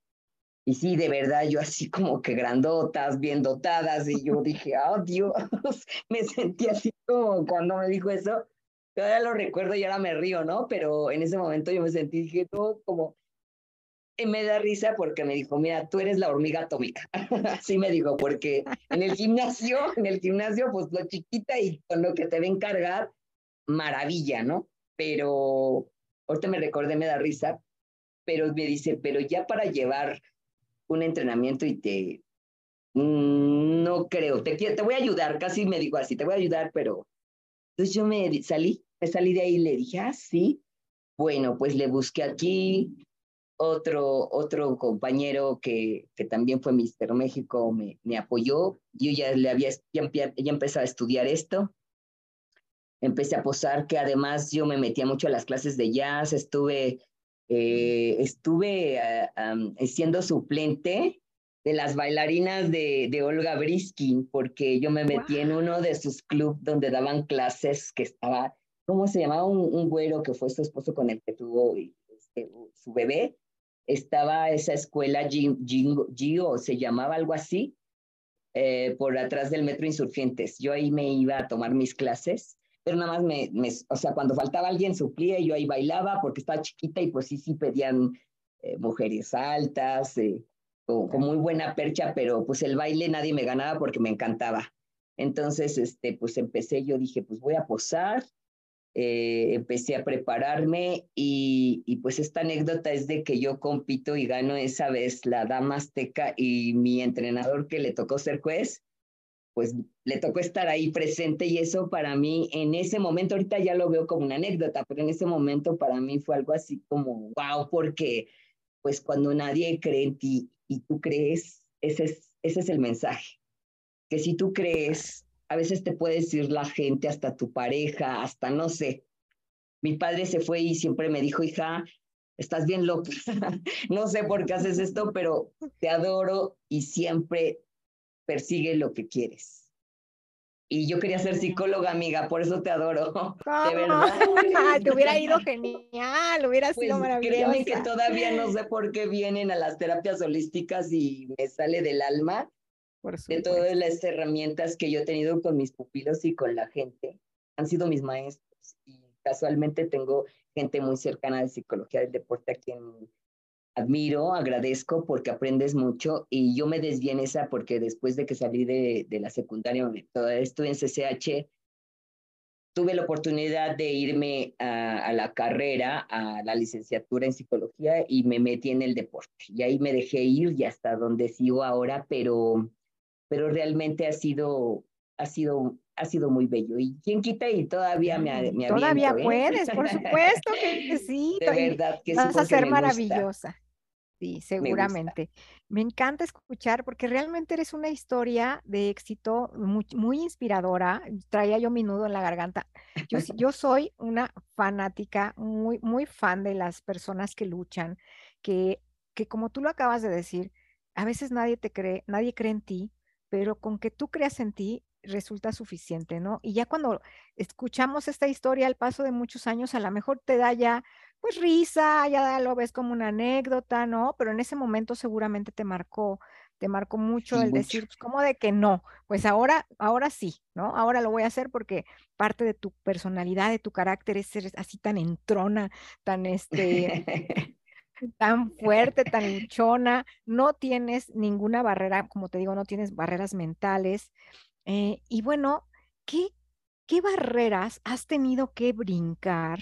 y sí, de verdad, yo así como que grandotas, bien dotadas, y yo dije, [LAUGHS] oh Dios, [LAUGHS] me sentí así como cuando me dijo eso. Todavía lo recuerdo y ahora me río, ¿no? Pero en ese momento yo me sentí, dije, todo como, me da risa porque me dijo, mira, tú eres la hormiga atómica. [LAUGHS] Así me dijo, porque en el gimnasio, en el gimnasio, pues lo chiquita y con lo que te ven cargar, maravilla, ¿no? Pero ahorita me recordé, me da risa, pero me dice, pero ya para llevar un entrenamiento y te, mm, no creo, te, te voy a ayudar, casi me dijo así, te voy a ayudar, pero entonces yo me salí, me salí de ahí y le dije, ah, sí, bueno, pues le busqué aquí, otro, otro compañero que, que también fue Mister México me, me apoyó. Yo ya le había, ya, ya empezado a estudiar esto. Empecé a posar, que además yo me metía mucho a las clases de jazz, estuve, eh, estuve uh, siendo suplente de las bailarinas de, de Olga Briskin, porque yo me metí en uno de sus clubes donde daban clases que estaba, ¿cómo se llamaba? Un, un güero que fue su esposo con el que tuvo este, su bebé estaba esa escuela Gio, se llamaba algo así, eh, por atrás del Metro Insurgentes. Yo ahí me iba a tomar mis clases, pero nada más me, o sea, cuando faltaba alguien suplía y yo ahí bailaba porque estaba chiquita y pues sí, sí pedían eh, mujeres altas, eh, con, con, muy buena percha, pero pues el baile nadie me ganaba porque me encantaba. Entonces, este, pues empecé, yo dije, pues voy a posar, eh, empecé a prepararme y, y, pues esta anécdota es de que yo compito y gano esa vez la dama azteca y mi entrenador que le tocó ser juez, pues le tocó estar ahí presente y eso para mí en ese momento, ahorita ya lo veo como una anécdota, pero en ese momento para mí fue algo así como, wow, porque pues cuando nadie cree en ti y tú crees, ese es, ese es el mensaje, que si tú crees a veces te puede decir la gente, hasta tu pareja, hasta no sé. Mi padre se fue y siempre me dijo, hija, estás bien loca. [LAUGHS] no sé por qué haces esto, pero te adoro y siempre persigue lo que quieres. Y yo quería ser psicóloga, amiga, por eso te adoro. [LAUGHS] De verdad. [LAUGHS] te hubiera ido genial, hubiera sido pues, maravilloso. Créeme que todavía no sé por qué vienen a las terapias holísticas y me sale del alma de todas las herramientas que yo he tenido con mis pupilos y con la gente. Han sido mis maestros y casualmente tengo gente muy cercana de psicología del deporte a quien admiro, agradezco porque aprendes mucho y yo me desvié en esa porque después de que salí de, de la secundaria, todavía estuve en CCH, tuve la oportunidad de irme a, a, la carrera, a la licenciatura en psicología y me metí en el deporte. Y ahí me dejé ir y hasta donde sigo ahora, pero, pero realmente ha sido, ha sido ha sido muy bello. Y quién quita y todavía me, me Todavía ¿eh? puedes, por supuesto que [LAUGHS] sí. De verdad que vas sí. a ser maravillosa. Sí, seguramente. Me, encanta escuchar porque realmente eres una historia de éxito muy, muy, inspiradora. Traía yo mi nudo en la garganta. Yo, yo soy una fanática, muy, muy fan de las personas que luchan, que, que como tú lo acabas de decir, a veces nadie te cree, nadie cree en ti, pero con que tú creas en ti, resulta suficiente, ¿no? Y ya cuando escuchamos esta historia al paso de muchos años, a lo mejor te da ya, pues risa, ya lo ves como una anécdota, ¿no? Pero en ese momento seguramente te marcó, te marcó mucho el decir, pues, ¿cómo de que no? Pues ahora, ahora sí, ¿no? Ahora lo voy a hacer porque parte de tu personalidad, de tu carácter es ser así tan entrona, tan este... [LAUGHS] tan [LAUGHS] fuerte, tan luchona, no tienes ninguna barrera, como te digo, no tienes barreras mentales, eh, y bueno, ¿qué, ¿qué barreras has tenido que brincar?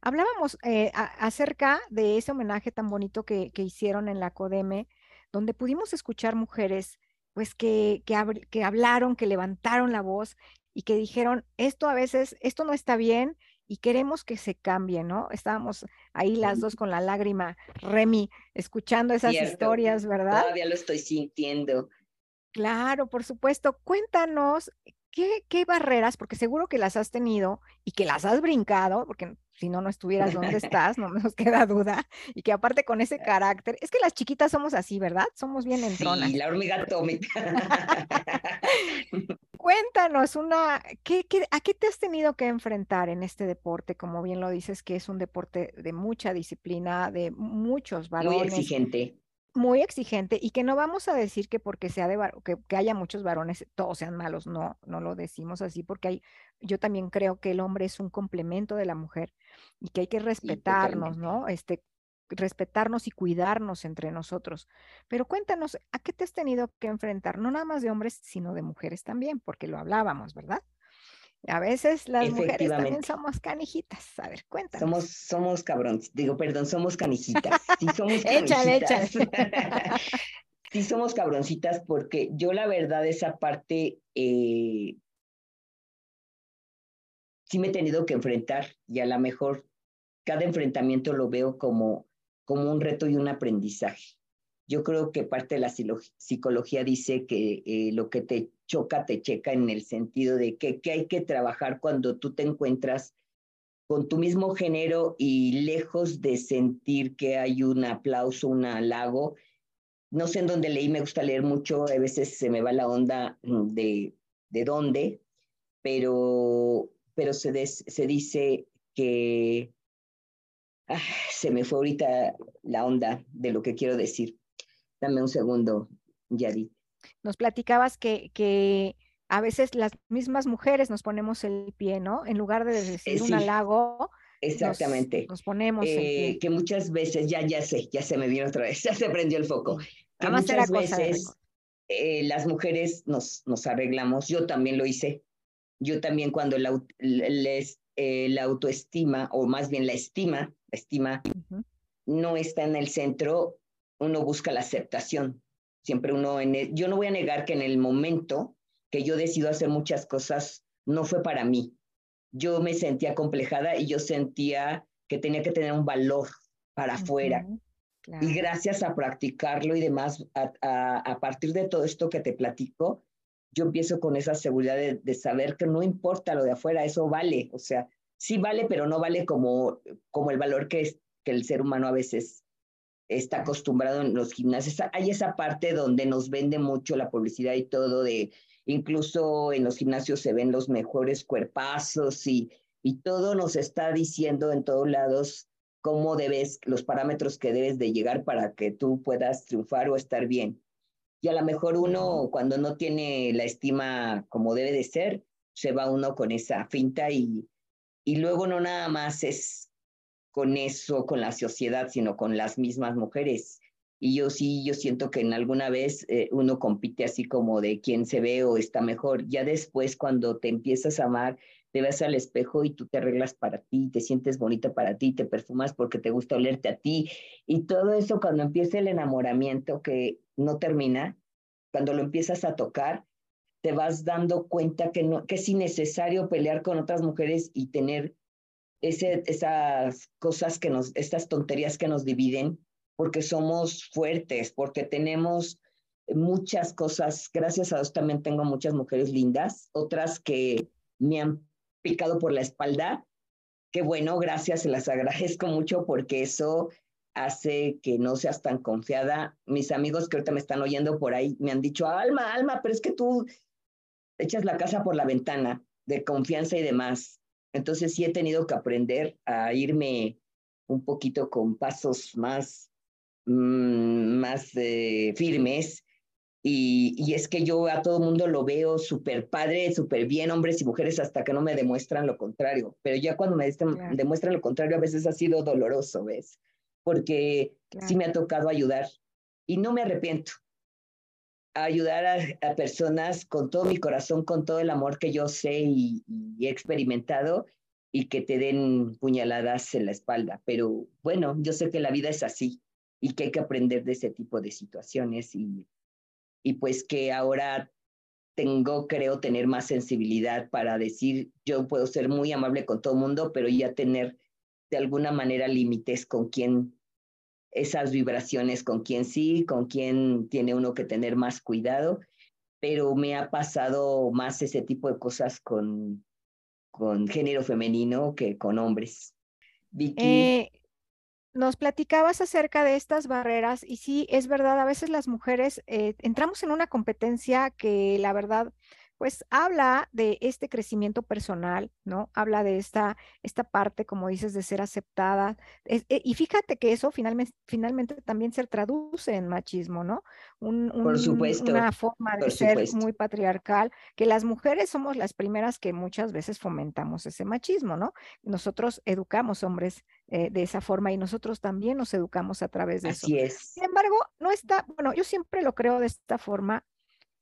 Hablábamos eh, acerca de ese homenaje tan bonito que, que, hicieron en la CODEME, donde pudimos escuchar mujeres pues que, que, que, hablaron, que levantaron la voz y que dijeron, esto a veces, esto no está bien y queremos que se cambie, ¿no? Estábamos ahí las dos con la lágrima, Remy, escuchando esas historias, ¿verdad? Todavía lo estoy sintiendo. Claro, por supuesto. Cuéntanos qué, qué barreras, porque seguro que las has tenido y que las has brincado, porque si no, no estuvieras donde [LAUGHS] estás, no nos queda duda. Y que aparte con ese carácter, es que las chiquitas somos así, ¿verdad? Somos bien entronas. Sí, la hormiga atómica. [LAUGHS] [LAUGHS] Cuéntanos una, ¿qué, qué, a qué te has tenido que enfrentar en este deporte? Como bien lo dices, que es un deporte de mucha disciplina, de muchos valores. Muy exigente muy exigente y que no vamos a decir que porque sea de que, que, haya muchos varones todos sean malos, no, no lo decimos así porque hay, yo también creo que el hombre es un complemento de la mujer y que hay que respetarnos, ¿no? Este, respetarnos y cuidarnos entre nosotros. Pero cuéntanos, ¿a qué te has tenido que enfrentar? No nada más de hombres, sino de mujeres también, porque lo hablábamos, ¿verdad? A veces las mujeres también somos canijitas. A ver, cuéntanos. Somos, somos cabrones, digo, perdón, somos canijitas. Sí, somos [LAUGHS] échale, échale. [LAUGHS] sí, somos cabroncitas porque yo la verdad esa parte eh, sí me he tenido que enfrentar y a lo mejor cada enfrentamiento lo veo como, como un reto y un aprendizaje. Yo creo que parte de la psicología dice que eh, lo que te choca, te checa en el sentido de que, que hay que trabajar cuando tú te encuentras con tu mismo género y lejos de sentir que hay un aplauso, un halago. No sé en dónde leí, me gusta leer mucho, a veces se me va la onda de, de dónde, pero, pero se, se dice que ah, se me fue ahorita la onda de lo que quiero decir. Dame un segundo, Yadi. Nos platicabas que, que a veces las mismas mujeres nos ponemos el pie, ¿no? En lugar de eh, decir un halago. Exactamente. Nos, ponemos el pie. Eh, que muchas veces, ya, ya sé, ya se me vino otra vez, [LAUGHS] ya se prendió el foco. Que muchas veces eh, las mujeres nos, nos arreglamos, yo también lo hice. Yo también cuando la, la autoestima, o más bien la estima, la estima, no está en el centro, uno busca la aceptación. Siempre uno, en yo no voy a negar que en el momento que yo decido hacer muchas cosas, no fue para mí. Yo me sentía complejada y yo sentía que tenía que tener un valor para afuera. Y gracias a practicarlo y demás, a, a, partir de todo esto que te platico, yo empiezo con esa seguridad de, de, saber que no importa lo de afuera, eso vale. O sea, sí vale, pero no vale como, como el valor que, es, que el ser humano a veces está acostumbrado en los gimnasios. Hay esa parte donde nos vende mucho la publicidad y todo de incluso en los gimnasios se ven los mejores cuerpazos y, y todo nos está diciendo en todos lados cómo debes, los parámetros que debes de llegar para que tú puedas triunfar o estar bien. Y a lo mejor uno, cuando no tiene la estima como debe de ser, se va uno con esa finta y, y luego no nada más es con eso, con la sociedad, sino con las mismas mujeres. Y yo sí, yo siento que en alguna vez eh, uno compite así como de quién se ve o está mejor. Ya después, cuando te empiezas a amar, te ves al espejo y tú te arreglas para ti, te sientes bonita para ti, te perfumas porque te gusta olerte a ti. Y todo eso cuando empieza el enamoramiento que no termina, cuando lo empiezas a tocar, te vas dando cuenta que, no, que es innecesario pelear con otras mujeres y tener ese, esas cosas que nos, estas tonterías que nos dividen, porque somos fuertes, porque tenemos muchas cosas. Gracias a Dios también tengo muchas mujeres lindas, otras que me han picado por la espalda. Que bueno, gracias, se las agradezco mucho porque eso hace que no seas tan confiada. Mis amigos que ahorita me están oyendo por ahí me han dicho, Alma, Alma, pero es que tú echas la casa por la ventana de confianza y demás. Entonces sí he tenido que aprender a irme un poquito con pasos más, mm, más eh, firmes. Y, y, es que yo a todo mundo lo veo súper padre, súper bien, hombres y mujeres, hasta que no me demuestran lo contrario. Pero ya cuando me demuestran lo contrario, a veces ha sido doloroso, ¿ves? Porque sí me ha tocado ayudar y no me arrepiento ayudar a, personas con todo mi corazón, con todo el amor que yo sé y, he experimentado y que te den puñaladas en la espalda. Pero bueno, yo sé que la vida es así y que hay que aprender de ese tipo de situaciones y, y pues que ahora tengo, creo, tener más sensibilidad para decir, yo puedo ser muy amable con todo el mundo, pero ya tener de alguna manera límites con quien esas vibraciones con quien sí, con quien tiene uno que tener más cuidado, pero me ha pasado más ese tipo de cosas con, con género femenino que con hombres. Vicky. Eh, nos platicabas acerca de estas barreras y sí, es verdad, a veces las mujeres eh, entramos en una competencia que la verdad pues habla de este crecimiento personal, ¿no? Habla de esta, esta parte, como dices, de ser aceptada. Eh, y fíjate que eso finalmente, finalmente también se traduce en machismo, ¿no? Un, Por supuesto. Una forma de ser muy patriarcal, que las mujeres somos las primeras que muchas veces fomentamos ese machismo, ¿no? Nosotros educamos hombres eh, de esa forma y nosotros también nos educamos a través de eso. Así es. Sin embargo, no está, bueno, yo siempre lo creo de esta forma,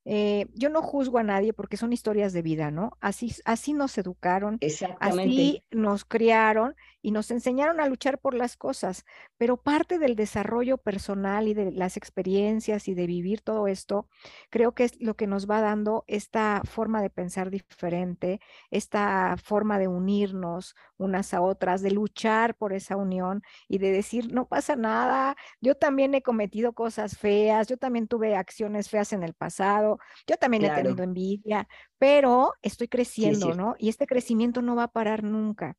eh, yo no juzgo a nadie porque son historias de vida, ¿no? Así, así nos educaron, así nos criaron y nos enseñaron a luchar por las cosas, pero parte del desarrollo personal y de las experiencias y de vivir todo esto, creo que es lo que nos va dando esta forma de pensar diferente, esta forma de unirnos unas a otras, de luchar por esa unión y de decir, no pasa nada, yo también he cometido cosas feas, yo también tuve acciones feas en el pasado yo también he tenido envidia, pero estoy creciendo, ¿no? Y este crecimiento no va a parar nunca.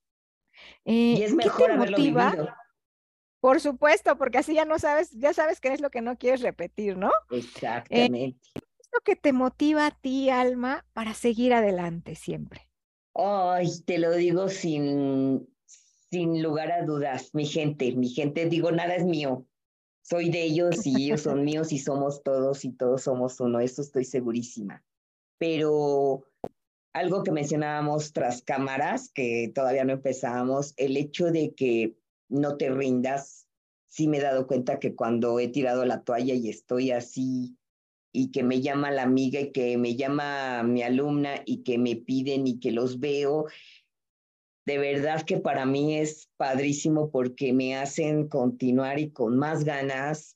Y es mejor ¿qué te motiva? Por supuesto, porque así ya no sabes, ya sabes qué es lo que no quieres repetir, ¿no? Eh, Exactamente. ¿Qué es lo que te motiva a ti, Alma, para seguir adelante siempre? Ay, te lo digo sin, sin lugar a dudas, mi gente, mi gente, digo, nada es mío, soy de ellos y ellos son [LAUGHS] míos y somos todos y todos somos uno, eso estoy segurísima. Pero algo que mencionábamos tras cámaras, que todavía no empezábamos, el hecho de que no te rindas, sí me he dado cuenta que cuando he tirado la toalla y estoy así y que me llama la amiga y que me llama mi alumna y que me piden y que los veo de verdad que para mí es padrísimo porque me hacen continuar y con más ganas,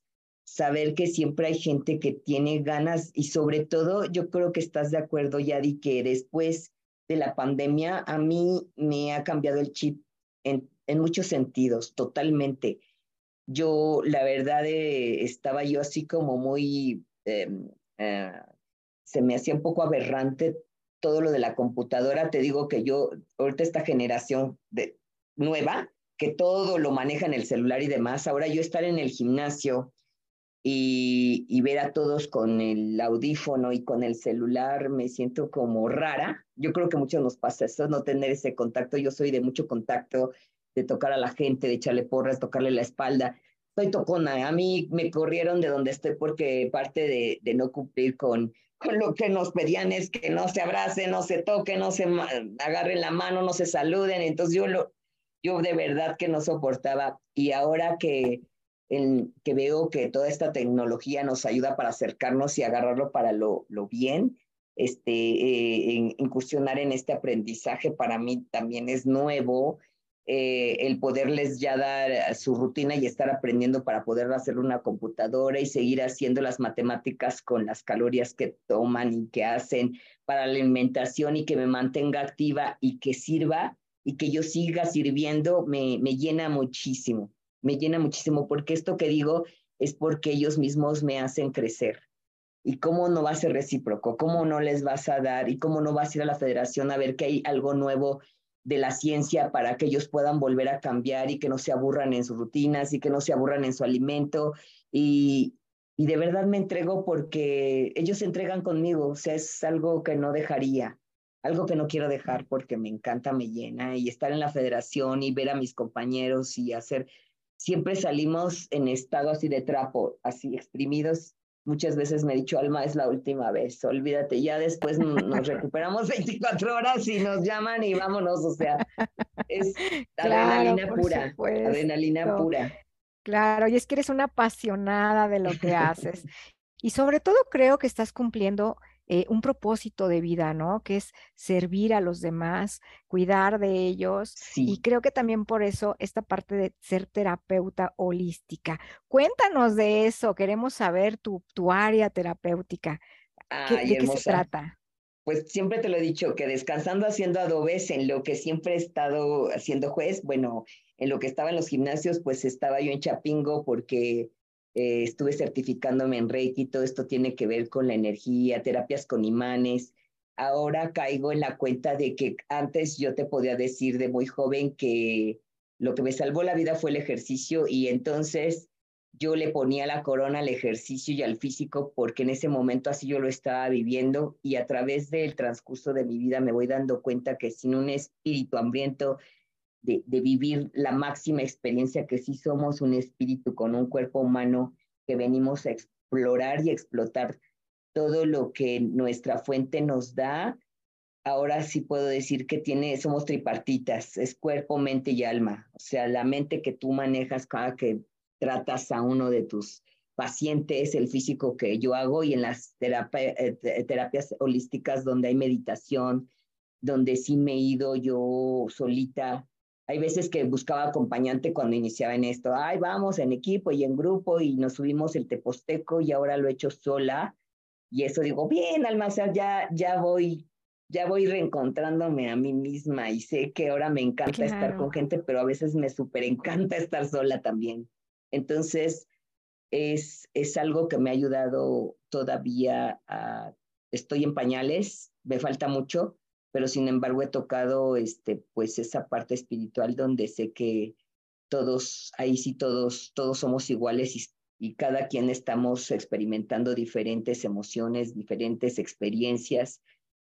saber que siempre hay gente que tiene ganas y sobre todo yo creo que estás de acuerdo, Yadi, que después de la pandemia a mí me ha cambiado el chip en, en muchos sentidos, totalmente. Yo, la verdad, eh, estaba yo así como muy, em, eh, se me hacía un poco aberrante todo lo de la computadora, te digo que yo, ahorita esta generación de, nueva, que todo lo maneja en el celular y demás, ahora yo estar en el gimnasio y, y, ver a todos con el audífono y con el celular, me siento como rara. Yo creo que mucho nos pasa eso, no tener ese contacto. Yo soy de mucho contacto, de tocar a la gente, de echarle porras, tocarle la espalda. Soy tocona, a mí me corrieron de donde estoy porque parte de, de no cumplir con, con lo que nos pedían es que no se abracen, no se toquen, no se agarren la mano, no se saluden. Entonces yo, lo, yo de verdad que no soportaba. Y ahora que en, que veo que toda esta tecnología nos ayuda para acercarnos y agarrarlo para lo, lo bien, este, eh, incursionar en este aprendizaje para mí también es nuevo. Eh, el poderles ya dar su rutina y estar aprendiendo para poder hacer una computadora y seguir haciendo las matemáticas con las calorías que toman y que hacen para la alimentación y que me mantenga activa y que sirva y que yo siga sirviendo, me, me llena muchísimo me llena muchísimo porque esto que digo es porque ellos mismos me hacen crecer. ¿Y cómo no va a ser recíproco? ¿Cómo no les vas a dar? ¿Y cómo no vas a ir a la federación a ver que hay algo nuevo de la ciencia para que ellos puedan volver a cambiar y que no se aburran en sus rutinas y que no se aburran en su alimento? Y, y de verdad me entrego porque ellos se entregan conmigo, o sea, es algo que no dejaría, algo que no quiero dejar porque me encanta, me llena y estar en la federación y ver a mis compañeros y hacer siempre salimos en estado así de trapo, así exprimidos. Muchas veces me he dicho, Alma, es la última vez, olvídate, ya después nos [LAUGHS] recuperamos 24 horas y nos llaman y vámonos, o sea, es [LAUGHS] adrenalina pura, adrenalina pura. Claro, y es que eres una apasionada de lo que [LAUGHS] haces. Y sobre todo creo que estás cumpliendo eh, un propósito de vida, ¿no? Que es servir a los demás, cuidar de ellos. Y creo que también por eso esta parte de ser terapeuta holística. Cuéntanos de eso, queremos saber tu, tu área terapéutica. ¿De qué se trata? Pues siempre te lo he dicho, que descansando haciendo adobes en lo que siempre he estado haciendo juez, bueno, en lo que estaba en los gimnasios, pues estaba yo en Chapingo porque eh, estuve certificándome en Reiki, todo esto tiene que ver con la energía, terapias con imanes. Ahora caigo en la cuenta de que antes yo te podía decir de muy joven que lo que me salvó la vida fue el ejercicio y entonces yo le ponía la corona al ejercicio y al físico porque en ese momento así yo lo estaba viviendo y a través del transcurso de mi vida me voy dando cuenta que sin un espíritu hambriento de, vivir la máxima experiencia que sí somos un espíritu con un cuerpo humano que venimos a explorar y explotar todo lo que nuestra fuente nos da. Ahora sí puedo decir que tiene, somos tripartitas, es cuerpo, mente y alma. O sea, la mente que tú manejas cada que tratas a uno de tus pacientes, el físico que yo hago y en las eh, terapias holísticas donde hay meditación, donde sí me he ido yo solita hay veces que buscaba acompañante cuando iniciaba en esto. Ay, vamos en equipo y en grupo y nos subimos el teposteco y ahora lo he hecho sola. Y eso digo, bien, Almazar, ya, ya voy, ya voy reencontrándome a mí misma y sé que ahora me encanta estar con gente, pero a veces me súper encanta estar sola también. Entonces, es, es algo que me ha ayudado todavía a, estoy en pañales, me falta mucho, pero sin embargo he tocado este, pues esa parte espiritual donde sé que todos, ahí sí todos, todos somos iguales y, y cada quien estamos experimentando diferentes emociones, diferentes experiencias.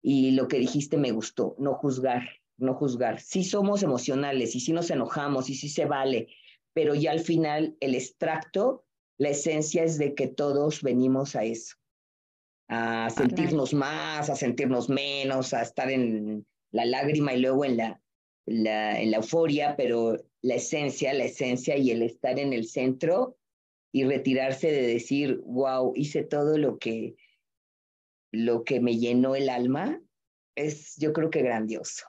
Y lo que dijiste me gustó, no juzgar, no juzgar. Sí somos emocionales y sí nos enojamos y sí se vale, pero ya al final el extracto, la esencia es de que todos venimos a eso a sentirnos más, a sentirnos menos, a estar en la lágrima y luego en la, la, en la euforia, pero la esencia, la esencia y el estar en el centro y retirarse de decir, wow, hice todo lo que, lo que me llenó el alma, es yo creo que grandioso.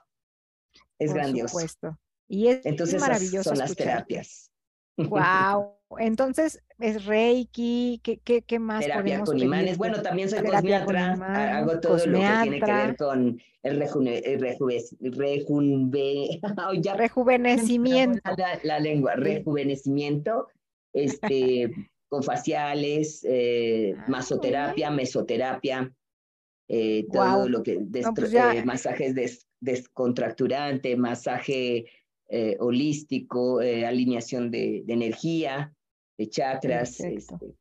Es Por grandioso. Supuesto. Y es Entonces, maravilloso. Son las terapias. Wow. Entonces, ¿es Reiki? ¿Qué, qué, qué más Terapia con imanes. Bueno, también soy cosmiatra. hago todo lo que tiene que ver con el, [LAUGHS] rejuvenecimiento. [LAUGHS] La, lengua, rejuvenecimiento, este, [LAUGHS] con faciales, eh, ah, masoterapia, mesoterapia, eh, todo lo que, pues eh, masajes des, descontracturante, masaje holístico, alineación de, de energía, de chakras. Este,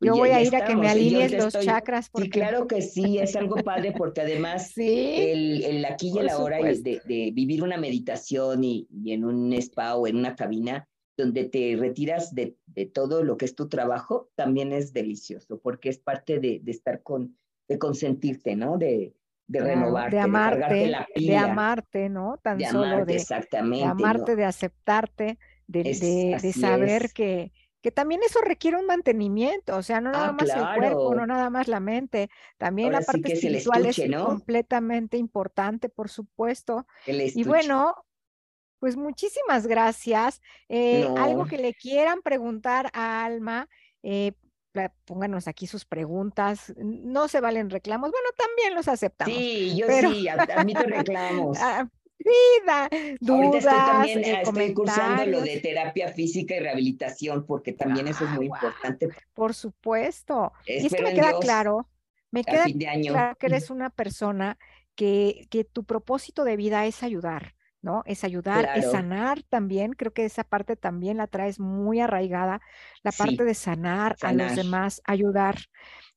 Yo voy a ir a que me alinees los chakras. Porque... Sí, claro que sí, es algo padre porque además [LAUGHS] el, el, aquí y el ahora de, de, vivir una meditación y, y, en un spa o en una cabina donde te retiras de, de, todo lo que es tu trabajo, también es delicioso porque es parte de, de estar con, de consentirte, ¿no? De, de renovarte, de amarte, de, la de amarte, ¿no? Tan solo de, exactamente, de amarte, de aceptarte, de, de, saber que, que también eso requiere un mantenimiento, o sea, no nada ah, más el cuerpo, no nada más la mente, también la parte espiritual es completamente importante, por supuesto. Y bueno, pues muchísimas gracias. Eh, algo que le quieran preguntar a Alma, eh, pónganos aquí sus preguntas. No se valen reclamos. Bueno, también los aceptamos. Sí, yo sí, admito reclamos. [LAUGHS] Ah, vida, dudas, Ahorita estoy también eh, estoy cursando lo de terapia física y rehabilitación porque también eso es muy ah, importante. Por supuesto. y es que me queda claro, me queda claro que eres una persona que, que tu propósito de vida es ayudar. ¿no? Es ayudar, es sanar también, creo que esa parte también la traes muy arraigada, la parte de sanar, sanar, a los demás, ayudar.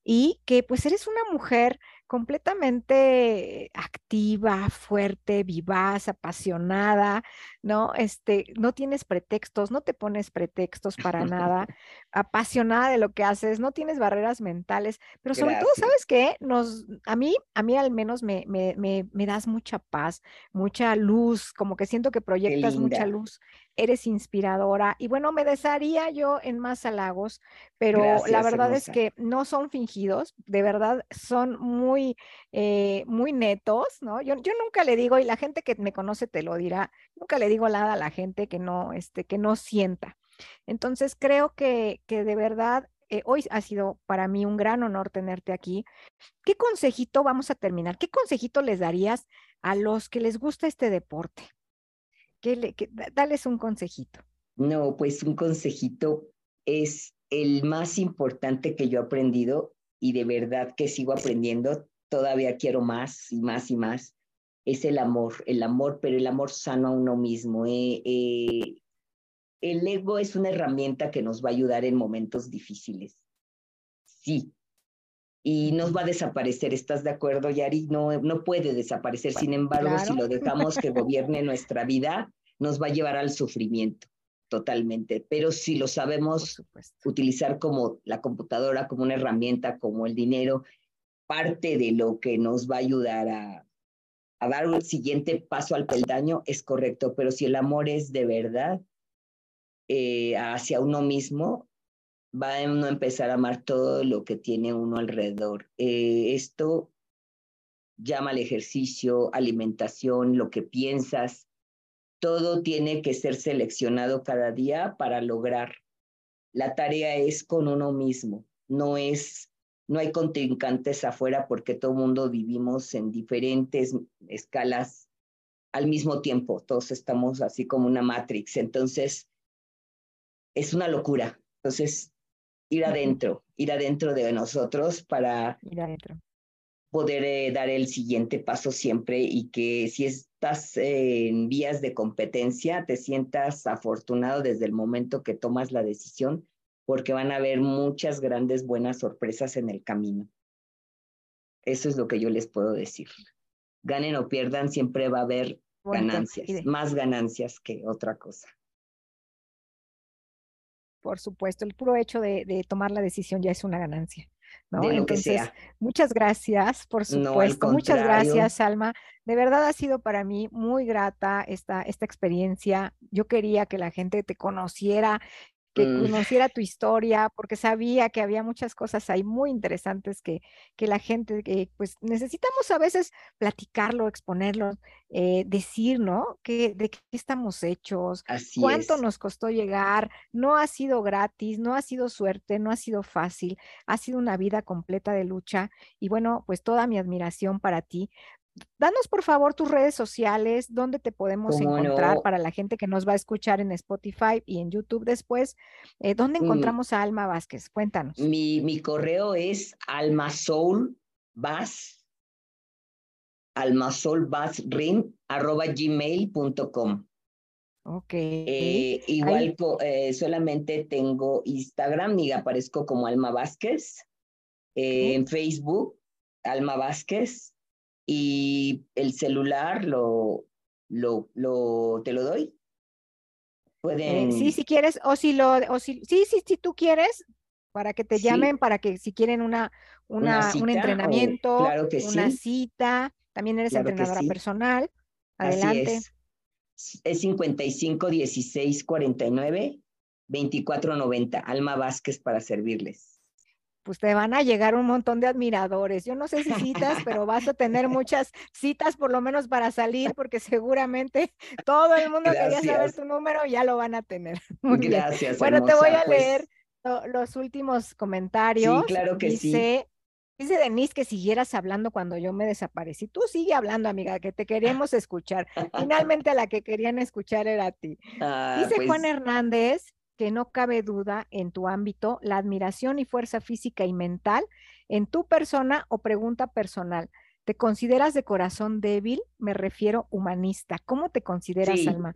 Y que pues eres una mujer completamente activa, fuerte, vivaz, apasionada, ¿no? Este, no tienes pretextos, no te pones pretextos para nada, [LAUGHS] apasionada de lo que haces, no tienes barreras mentales, pero sobre todo, ¿sabes qué? Nos, a mí, a mí al menos me, me, me, me das mucha paz, mucha luz, como que siento que proyectas mucha luz eres inspiradora y bueno, me desearía yo en más halagos, pero la verdad es que no son fingidos, de verdad son muy, eh, muy netos, ¿no? Yo, yo nunca le digo, y la gente que me conoce te lo dirá, nunca le digo nada a la gente que no, este, que no sienta. Entonces creo que, que de verdad eh, hoy ha sido para mí un gran honor tenerte aquí. ¿Qué consejito vamos a terminar? ¿Qué consejito les darías a los que les gusta este deporte? ¿Qué le, dales un consejito. No, pues un consejito es el más importante que yo he aprendido y de verdad que sigo aprendiendo, todavía quiero más y más y más, es el amor, el amor, pero el amor sano a uno mismo. Eh, eh, el ego es una herramienta que nos va a ayudar en momentos difíciles. Sí. Y nos va a desaparecer, ¿estás de acuerdo, Yari? No, no puede desaparecer. Sin embargo, si lo dejamos que [LAUGHS] gobierne nuestra vida, nos va a llevar al sufrimiento totalmente. Pero si lo sabemos utilizar como la computadora, como una herramienta, como el dinero, parte de lo que nos va a ayudar a, a dar un siguiente paso al peldaño es correcto. Pero si el amor es de verdad, eh, hacia uno mismo, va a uno empezar a amar todo lo que tiene uno alrededor. Eh, esto llama al ejercicio, alimentación, lo que piensas. Todo tiene que ser seleccionado cada día para lograr. La tarea es con uno mismo, no es, no hay contrincantes afuera porque todo mundo vivimos en diferentes escalas al mismo tiempo. Todos estamos así como una matrix. Entonces, es una locura. Entonces, ir adentro, ir adentro de nosotros para poder eh, dar el siguiente paso siempre y que si estás en vías de competencia, te sientas afortunado desde el momento que tomas la decisión, porque van a haber muchas grandes buenas sorpresas en el camino. Eso es lo que yo les puedo decir. Ganen o pierdan, siempre va a haber ganancias, más ganancias que otra cosa por supuesto, el puro hecho de, tomar la decisión ya es una ganancia. ¿no? Entonces, muchas gracias, por supuesto. muchas gracias, Alma. De verdad ha sido para mí muy grata esta, esta experiencia. Yo quería que la gente te conociera, que mm. conociera tu historia, porque sabía que había muchas cosas ahí muy interesantes que, que la gente, eh, pues necesitamos a veces platicarlo, exponerlo, eh, decir, ¿no? Que, de qué estamos hechos, cuánto nos costó llegar, no ha sido gratis, no ha sido suerte, no ha sido fácil, ha sido una vida completa de lucha. Y bueno, pues toda mi admiración para ti, danos por favor tus redes sociales, dónde te podemos encontrar para la gente que nos va a escuchar en Spotify y en YouTube después. Eh, ¿Dónde mm. encontramos a Alma Vázquez? Cuéntanos. Mi, mi correo es almasoulvaz, almasoulvazrim, arroba gmail.com. Ok. Eh, igual eh, solamente tengo Instagram y aparezco como Alma Vázquez. En Facebook, Alma Vázquez. Y el celular lo, lo, lo, te lo doy. Pueden... sí, si quieres, o si lo, o si, sí, sí, si tú quieres, para que te llamen, para que si quieren una, una, un entrenamiento, una cita, también eres entrenadora personal. Adelante. Así es. es 55 16 49 24 90. Alma Vázquez para servirles pues te van a llegar un montón de admiradores. Yo no sé si citas, [LAUGHS] pero vas a tener muchas citas por lo menos para salir, porque seguramente [LAUGHS] todo el mundo quería saber tu número, ya lo van a tener. [LAUGHS] Gracias. Bueno, te voy a pues. leer los últimos comentarios. Sí, claro que sí. Dice Denise que siguieras hablando cuando yo me desaparecí. Tú sigue hablando, amiga, que te queremos escuchar. Finalmente a la que querían escuchar era a ti. Ah, Dice Juan pues Hernández que no cabe duda en tu ámbito la admiración y fuerza física y mental en tu persona o pregunta personal. ¿Te consideras de corazón débil? Me refiero humanista. ¿Cómo te consideras, Alma?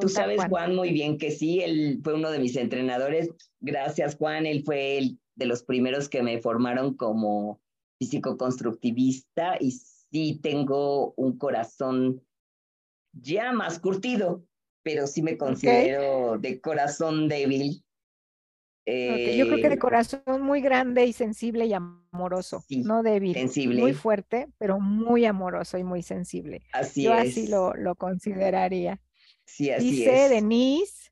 Tú sabes, Juan. muy bien que sí, él fue uno de mis entrenadores. Gracias, Juan. Él fue el de los primeros que me formaron como físico constructivista y sí tengo un corazón ya más curtido, pero sí me considero de corazón débil. Yo creo que de eh, corazón muy grande y sensible y amoroso, no débil. Sensible. Muy fuerte, pero muy amoroso y muy sensible. Así Yo es. así lo, lo consideraría. Sí, así dice Denise,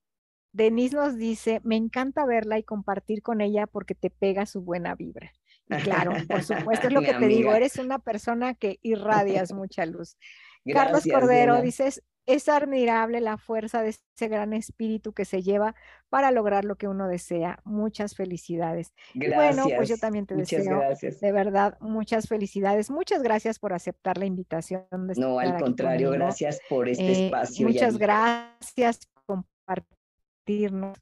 Denise nos dice, me encanta verla y compartir con ella porque te pega su buena vibra. Y claro, por supuesto, [LAUGHS] es lo que te digo, eres una persona que irradias mucha luz. [LAUGHS] Carlos Cordero dices, es admirable la fuerza de ese gran espíritu que se lleva para lograr lo que uno desea. Muchas felicidades. bueno, pues yo también te deseo de verdad muchas felicidades. Muchas gracias por aceptar la invitación. De no, al contrario, gracias por este eh, espacio. Muchas gracias por compartirnos.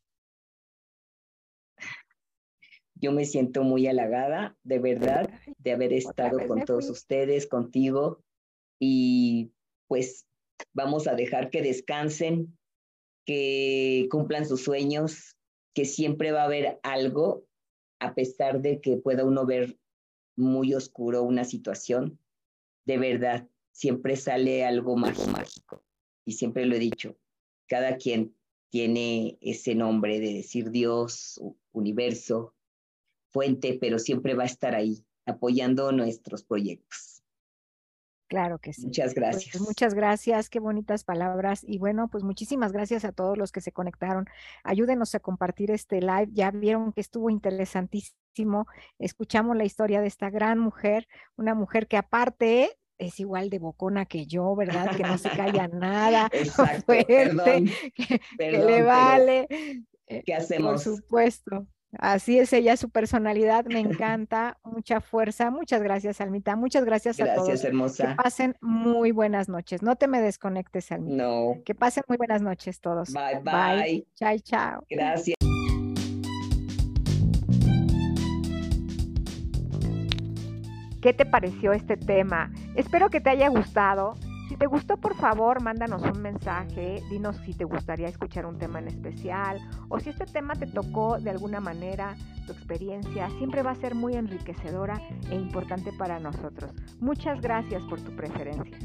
Yo me siento muy halagada, de verdad, de haber estado con todos ustedes, contigo. Y pues vamos a dejar que descansen, que cumplan sus sueños, que siempre va a haber algo, a pesar de que pueda uno ver muy oscuro una situación, de verdad, siempre sale algo más mágico. Y siempre lo he dicho, cada quien tiene ese nombre de decir Dios, universo, fuente, pero siempre va a estar ahí apoyando nuestros proyectos. Claro que sí. Muchas pues, gracias. muchas gracias, qué bonitas palabras. Y bueno, pues muchísimas gracias a todos los que se conectaron. Ayúdenos a compartir este live. Ya vieron que estuvo interesantísimo. Escuchamos la historia de esta gran mujer, una mujer que aparte es igual de bocona que yo, ¿verdad? Que no se calla [LAUGHS] nada, [LAUGHS] Exacto, perdón, que, le vale. Eh, ¿Qué hacemos? Por supuesto. Así es ella, su personalidad me [LAUGHS] encanta, mucha fuerza. Muchas gracias, Almita. Muchas gracias, a todos. Gracias, hermosa. Que pasen muy buenas noches. No te me desconectes, Almita. No. Que pasen muy buenas noches todos. Bye, bye. bye. Chao, chao. Gracias. ¿Qué te pareció este tema? Espero que te haya gustado. Si te gustó, por favor, mándanos un mensaje, dinos si te gustaría escuchar un tema en especial o si este tema te tocó de alguna manera, tu experiencia siempre va a ser muy enriquecedora e importante para nosotros. Muchas gracias por tu preferencia.